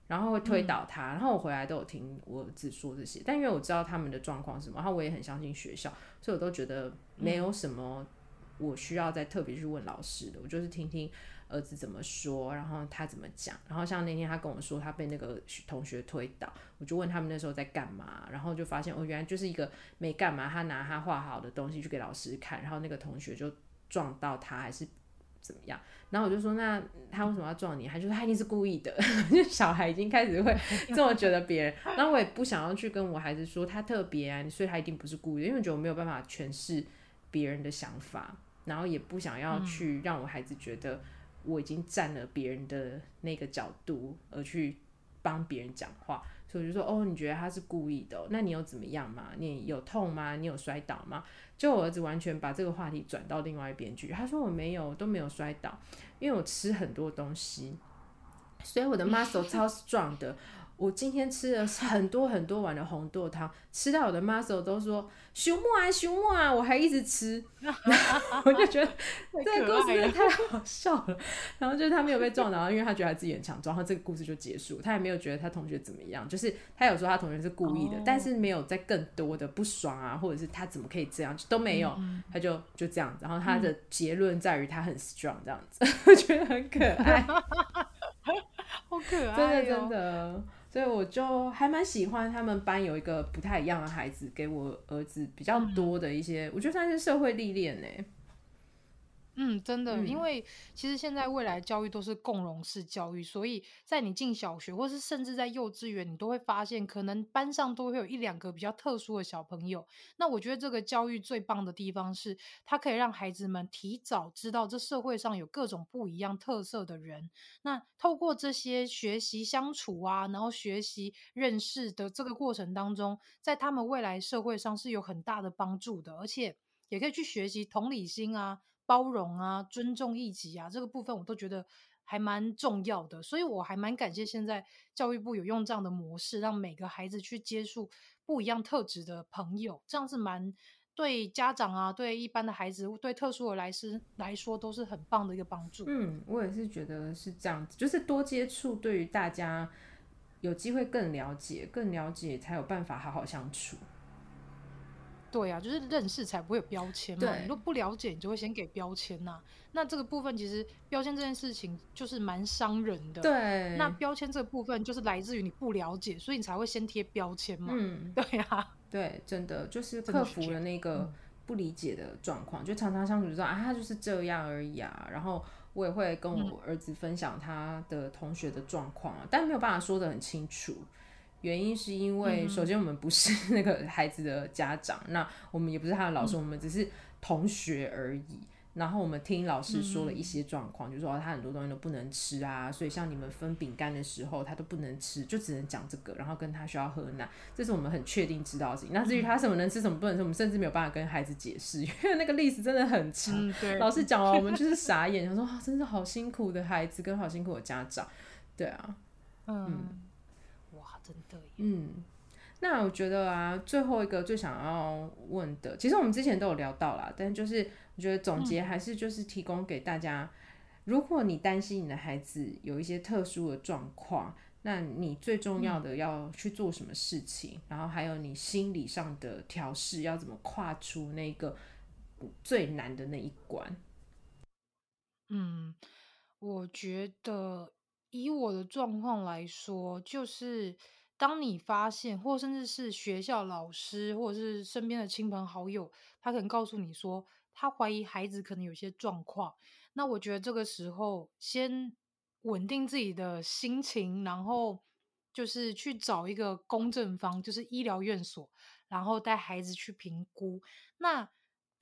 然后会推倒他，嗯、然后我回来都有听我儿子说这些，但因为我知道他们的状况是什么，然后我也很相信学校，所以我都觉得没有什么。我需要再特别去问老师的，我就是听听儿子怎么说，然后他怎么讲，然后像那天他跟我说他被那个同学推倒，我就问他们那时候在干嘛，然后就发现哦，原来就是一个没干嘛，他拿他画好的东西去给老师看，然后那个同学就撞到他还是怎么样，然后我就说那他为什么要撞你？他就说他一定是故意的，就小孩已经开始会这么觉得别人，然后我也不想要去跟我孩子说他特别啊，所以他一定不是故意的，因为我觉得我没有办法诠释别人的想法。然后也不想要去让我孩子觉得我已经站了别人的那个角度而去帮别人讲话，所以我就说哦，你觉得他是故意的哦？那你有怎么样吗？你有痛吗？你有摔倒吗？就我儿子完全把这个话题转到另外一边去，他说我没有，都没有摔倒，因为我吃很多东西，所以我的 muscle 超 strong 的。我今天吃了 很多很多碗的红豆汤，吃到我的 muscle 都说熊木啊熊木啊，我还一直吃，我就觉得这个故事太好笑了。然后就是他没有被撞倒，因为他觉得他自己很强壮，然后这个故事就结束。他也没有觉得他同学怎么样，就是他有说他同学是故意的，但是没有在更多的不爽啊，或者是他怎么可以这样，都没有，他就就这样。然后他的结论在于他很 strong 这样子，我觉得很可爱，好可爱，真的真的。所以我就还蛮喜欢他们班有一个不太一样的孩子，给我儿子比较多的一些，嗯、我觉得算是社会历练呢。嗯，真的，嗯、因为其实现在未来教育都是共融式教育，所以在你进小学，或是甚至在幼稚园，你都会发现，可能班上都会有一两个比较特殊的小朋友。那我觉得这个教育最棒的地方是，它可以让孩子们提早知道这社会上有各种不一样特色的人。那透过这些学习相处啊，然后学习认识的这个过程当中，在他们未来社会上是有很大的帮助的，而且也可以去学习同理心啊。包容啊，尊重异己啊，这个部分我都觉得还蛮重要的，所以我还蛮感谢现在教育部有用这样的模式，让每个孩子去接触不一样特质的朋友，这样是蛮对家长啊，对一般的孩子，对特殊的来师来说都是很棒的一个帮助。嗯，我也是觉得是这样子，就是多接触，对于大家有机会更了解，更了解才有办法好好相处。对、啊，就是认识才不会有标签嘛。对你都不了解，你就会先给标签呐、啊。那这个部分其实标签这件事情就是蛮伤人的。对。那标签这个部分就是来自于你不了解，所以你才会先贴标签嘛。嗯，对呀、啊。对，真的就是克服了那个不理解的状况，就常常相处就知道啊，他就是这样而已啊。然后我也会跟我儿子分享他的同学的状况啊，嗯、但没有办法说得很清楚。原因是因为，首先我们不是 那个孩子的家长，嗯、那我们也不是他的老师，嗯、我们只是同学而已。然后我们听老师说了一些状况，嗯、就说他很多东西都不能吃啊，所以像你们分饼干的时候，他都不能吃，就只能讲这个，然后跟他需要喝奶，这是我们很确定知道的事情。那至于他什么能吃，什么不能吃，我们甚至没有办法跟孩子解释，因为那个历史真的很长。嗯、老师讲完，我们 就是傻眼，想说啊，真是好辛苦的孩子跟好辛苦的家长，对啊，嗯。嗯真的，嗯，那我觉得啊，最后一个最想要问的，其实我们之前都有聊到啦，但就是我觉得总结还是就是提供给大家，嗯、如果你担心你的孩子有一些特殊的状况，那你最重要的要去做什么事情，嗯、然后还有你心理上的调试要怎么跨出那个最难的那一关。嗯，我觉得以我的状况来说，就是。当你发现，或甚至是学校老师，或者是身边的亲朋好友，他可能告诉你说，他怀疑孩子可能有些状况，那我觉得这个时候先稳定自己的心情，然后就是去找一个公正方，就是医疗院所，然后带孩子去评估。那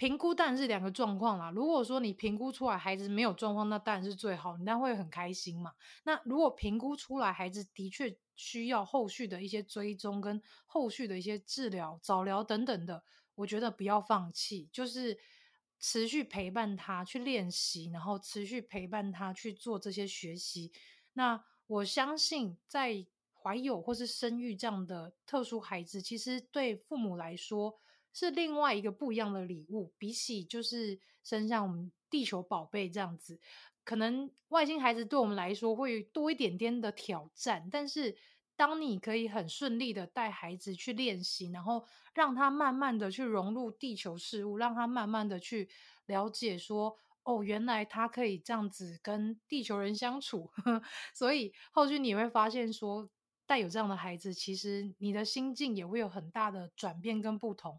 评估当然是两个状况啦。如果说你评估出来孩子没有状况，那当然是最好，你当然会很开心嘛。那如果评估出来孩子的确需要后续的一些追踪跟后续的一些治疗、早疗等等的，我觉得不要放弃，就是持续陪伴他去练习，然后持续陪伴他去做这些学习。那我相信，在怀有或是生育这样的特殊孩子，其实对父母来说是另外一个不一样的礼物，比起就是生下我们地球宝贝这样子。可能外星孩子对我们来说会多一点点的挑战，但是当你可以很顺利的带孩子去练习，然后让他慢慢的去融入地球事物，让他慢慢的去了解说，哦，原来他可以这样子跟地球人相处，所以后续你会发现说，带有这样的孩子，其实你的心境也会有很大的转变跟不同。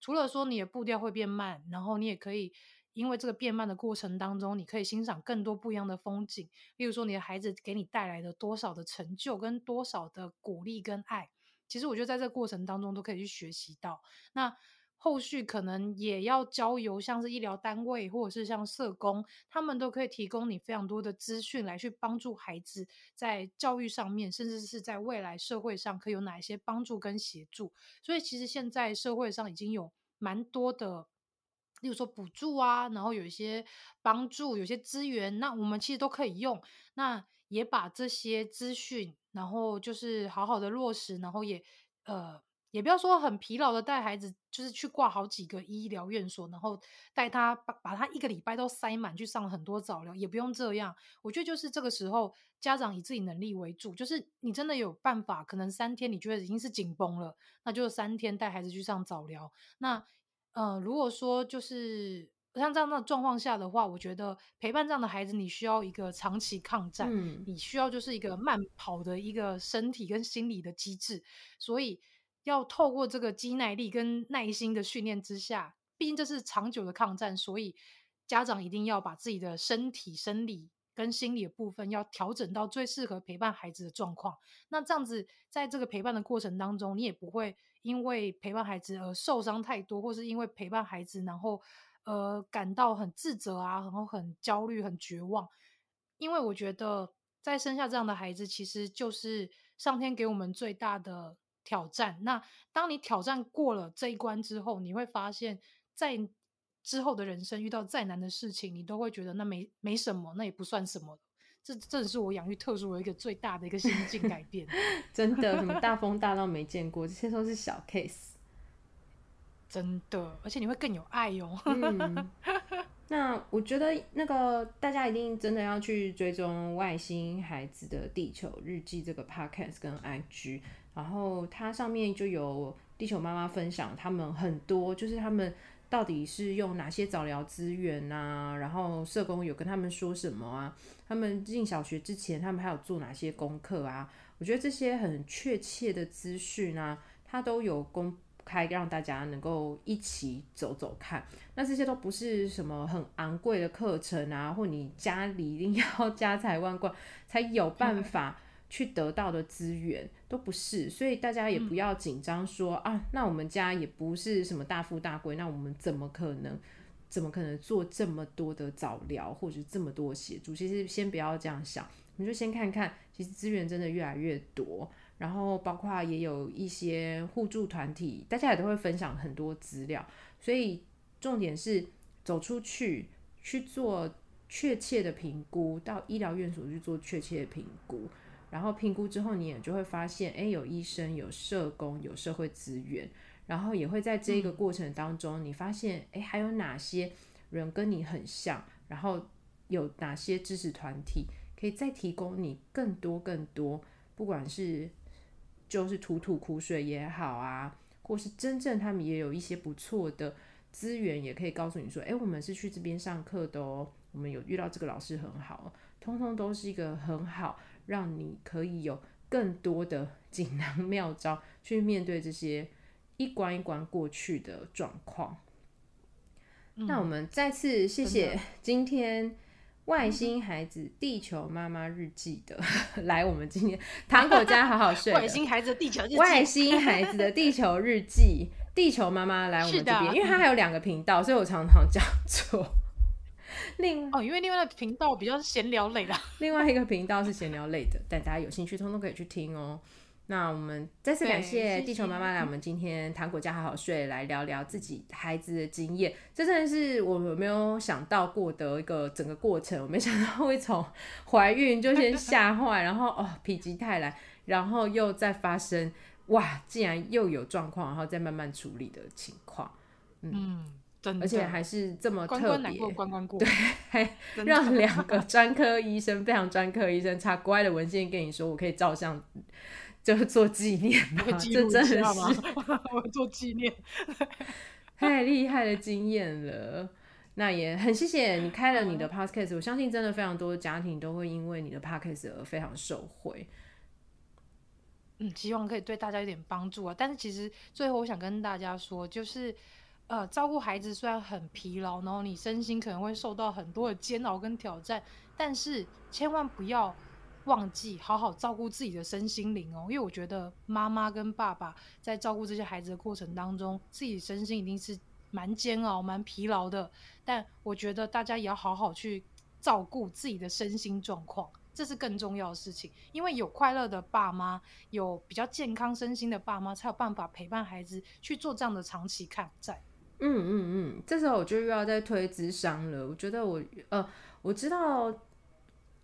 除了说你的步调会变慢，然后你也可以。因为这个变慢的过程当中，你可以欣赏更多不一样的风景。例如说，你的孩子给你带来的多少的成就，跟多少的鼓励跟爱，其实我觉得在这个过程当中都可以去学习到。那后续可能也要交由像是医疗单位或者是像社工，他们都可以提供你非常多的资讯来去帮助孩子在教育上面，甚至是在未来社会上可以有哪一些帮助跟协助。所以其实现在社会上已经有蛮多的。例如说补助啊，然后有一些帮助，有些资源，那我们其实都可以用。那也把这些资讯，然后就是好好的落实，然后也呃，也不要说很疲劳的带孩子，就是去挂好几个医疗院所，然后带他把把他一个礼拜都塞满去上很多早疗，也不用这样。我觉得就是这个时候，家长以自己能力为主，就是你真的有办法，可能三天你觉得已经是紧绷了，那就三天带孩子去上早疗。那呃，如果说就是像这样的状况下的话，我觉得陪伴这样的孩子，你需要一个长期抗战，嗯，你需要就是一个慢跑的一个身体跟心理的机制，所以要透过这个肌耐力跟耐心的训练之下，毕竟这是长久的抗战，所以家长一定要把自己的身体、生理跟心理的部分要调整到最适合陪伴孩子的状况。那这样子，在这个陪伴的过程当中，你也不会。因为陪伴孩子而受伤太多，或是因为陪伴孩子然后呃感到很自责啊，然后很焦虑、很绝望。因为我觉得在生下这样的孩子，其实就是上天给我们最大的挑战。那当你挑战过了这一关之后，你会发现，在之后的人生遇到再难的事情，你都会觉得那没没什么，那也不算什么。这正是我养育特殊的一个最大的一个心境改变，真的，什么大风大浪没见过，这些都是小 case，真的，而且你会更有爱哟、哦。嗯，那我觉得那个大家一定真的要去追踪外星孩子的地球日记这个 podcast 跟 IG，然后它上面就有地球妈妈分享他们很多，就是他们。到底是用哪些早疗资源啊？然后社工有跟他们说什么啊？他们进小学之前，他们还有做哪些功课啊？我觉得这些很确切的资讯啊，他都有公开让大家能够一起走走看。那这些都不是什么很昂贵的课程啊，或你家里一定要 家财万贯才有办法。去得到的资源都不是，所以大家也不要紧张说、嗯、啊，那我们家也不是什么大富大贵，那我们怎么可能，怎么可能做这么多的早疗或者这么多协助？其实先不要这样想，我们就先看看，其实资源真的越来越多，然后包括也有一些互助团体，大家也都会分享很多资料，所以重点是走出去去做确切的评估，到医疗院所去做确切的评估。然后评估之后，你也就会发现，哎，有医生、有社工、有社会资源，然后也会在这个过程当中，你发现，哎，还有哪些人跟你很像，然后有哪些支持团体可以再提供你更多更多，不管是就是吐吐苦水也好啊，或是真正他们也有一些不错的资源，也可以告诉你说，哎，我们是去这边上课的哦，我们有遇到这个老师很好，通通都是一个很好。让你可以有更多的锦囊妙招去面对这些一关一关过去的状况。嗯、那我们再次谢谢今天外星孩子地球妈妈日记的 来，我们今天糖果家好好睡。外星孩子地球日记，外星孩子的地球日记，地球妈妈来我们这边，因为他还有两个频道，所以我常常讲错。另哦，因为另外的频道比较是闲聊类的，另外一个频道是闲聊类的，但大家有兴趣，通通可以去听哦。那我们再次感谢地球妈妈来我们今天糖果家好好睡，来聊聊自己孩子的经验。这真的是我没有想到过的一个整个过程，我没想到会从怀孕就先吓坏，然后哦否极泰来，然后又再发生哇，竟然又有状况，然后再慢慢处理的情况，嗯。嗯而且还是这么特别，关关过关关 过对，还让两个专科医生非常专科医生查国外的文献跟你说，我可以照相，就是做纪念嘛，这真的是 我做纪念，太厉害的经验了。那也很谢谢你开了你的 podcast，我相信真的非常多的家庭都会因为你的 podcast 而非常受惠。嗯，希望可以对大家有点帮助啊。但是其实最后我想跟大家说，就是。呃，照顾孩子虽然很疲劳，然后你身心可能会受到很多的煎熬跟挑战，但是千万不要忘记好好照顾自己的身心灵哦。因为我觉得妈妈跟爸爸在照顾这些孩子的过程当中，自己身心一定是蛮煎熬、蛮疲劳的。但我觉得大家也要好好去照顾自己的身心状况，这是更重要的事情。因为有快乐的爸妈，有比较健康身心的爸妈，才有办法陪伴孩子去做这样的长期抗战。嗯嗯嗯，这时候我就又要再推咨商了。我觉得我呃，我知道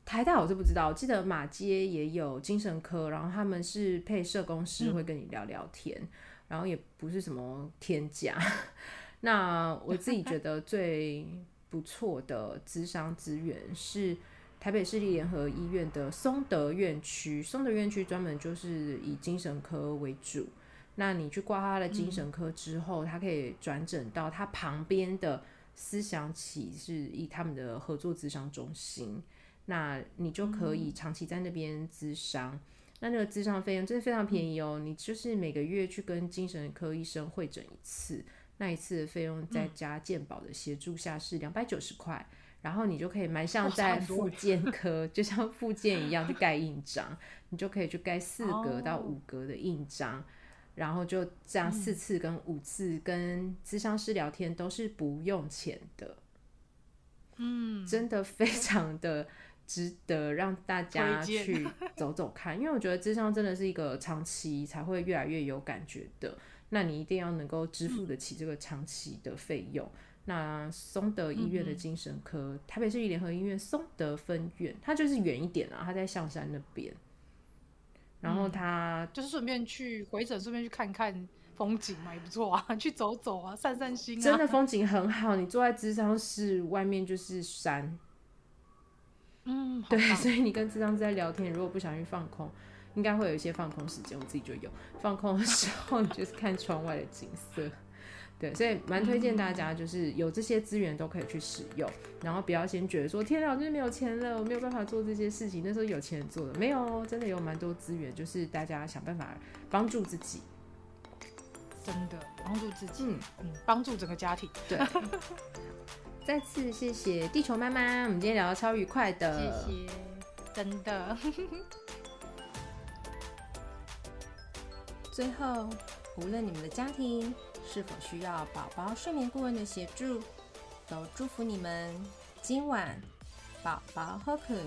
台大我是不知道，我记得马街也有精神科，然后他们是配社工师会跟你聊聊天，嗯、然后也不是什么天价。那我自己觉得最不错的咨商资源是台北市立联合医院的松德院区，松德院区专门就是以精神科为主。那你去挂他的精神科之后，他可以转诊到他旁边的思想起是以他们的合作咨商中心，那你就可以长期在那边咨商。那那个咨商费用真的非常便宜哦，你就是每个月去跟精神科医生会诊一次，那一次的费用再加健保的协助下是两百九十块，然后你就可以蛮像在复健科，就像复健一样去盖印章，你就可以去盖四格到五格的印章。然后就这样四次跟五次跟咨商师聊天都是不用钱的，嗯，真的非常的值得让大家去走走看，因为我觉得咨商真的是一个长期才会越来越有感觉的，那你一定要能够支付得起这个长期的费用。那松德医院的精神科，台北市立联合医院松德分院，它就是远一点啊，它在象山那边。然后他、嗯、就是顺便去回诊，顺便去看看风景嘛，也不错啊，去走走啊，散散心啊。真的风景很好，你坐在智商室外面就是山。嗯，对，所以你跟智商师在聊天，如果不小心放空，应该会有一些放空时间。我自己就有放空的时候，你就是看窗外的景色。对，所以蛮推荐大家，就是有这些资源都可以去使用，然后不要先觉得说天啊，我就是没有钱了，我没有办法做这些事情。那时候有钱人做的没有，真的有蛮多资源，就是大家想办法帮助自己，真的帮助自己，嗯嗯，帮助整个家庭。对，再次谢谢地球妈妈，我们今天聊得超愉快的，谢谢，真的。最后，无论你们的家庭。是否需要宝宝睡眠顾问的协助？都祝福你们今晚宝宝好困，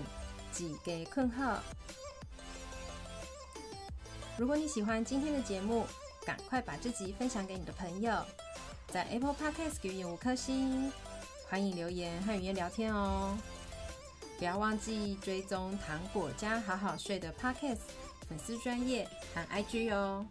几给困好。如果你喜欢今天的节目，赶快把这集分享给你的朋友，在 Apple Podcast 给予五颗星，欢迎留言和语音聊天哦。不要忘记追踪糖果家好好睡的 Podcast 粉丝专业和 IG 哦。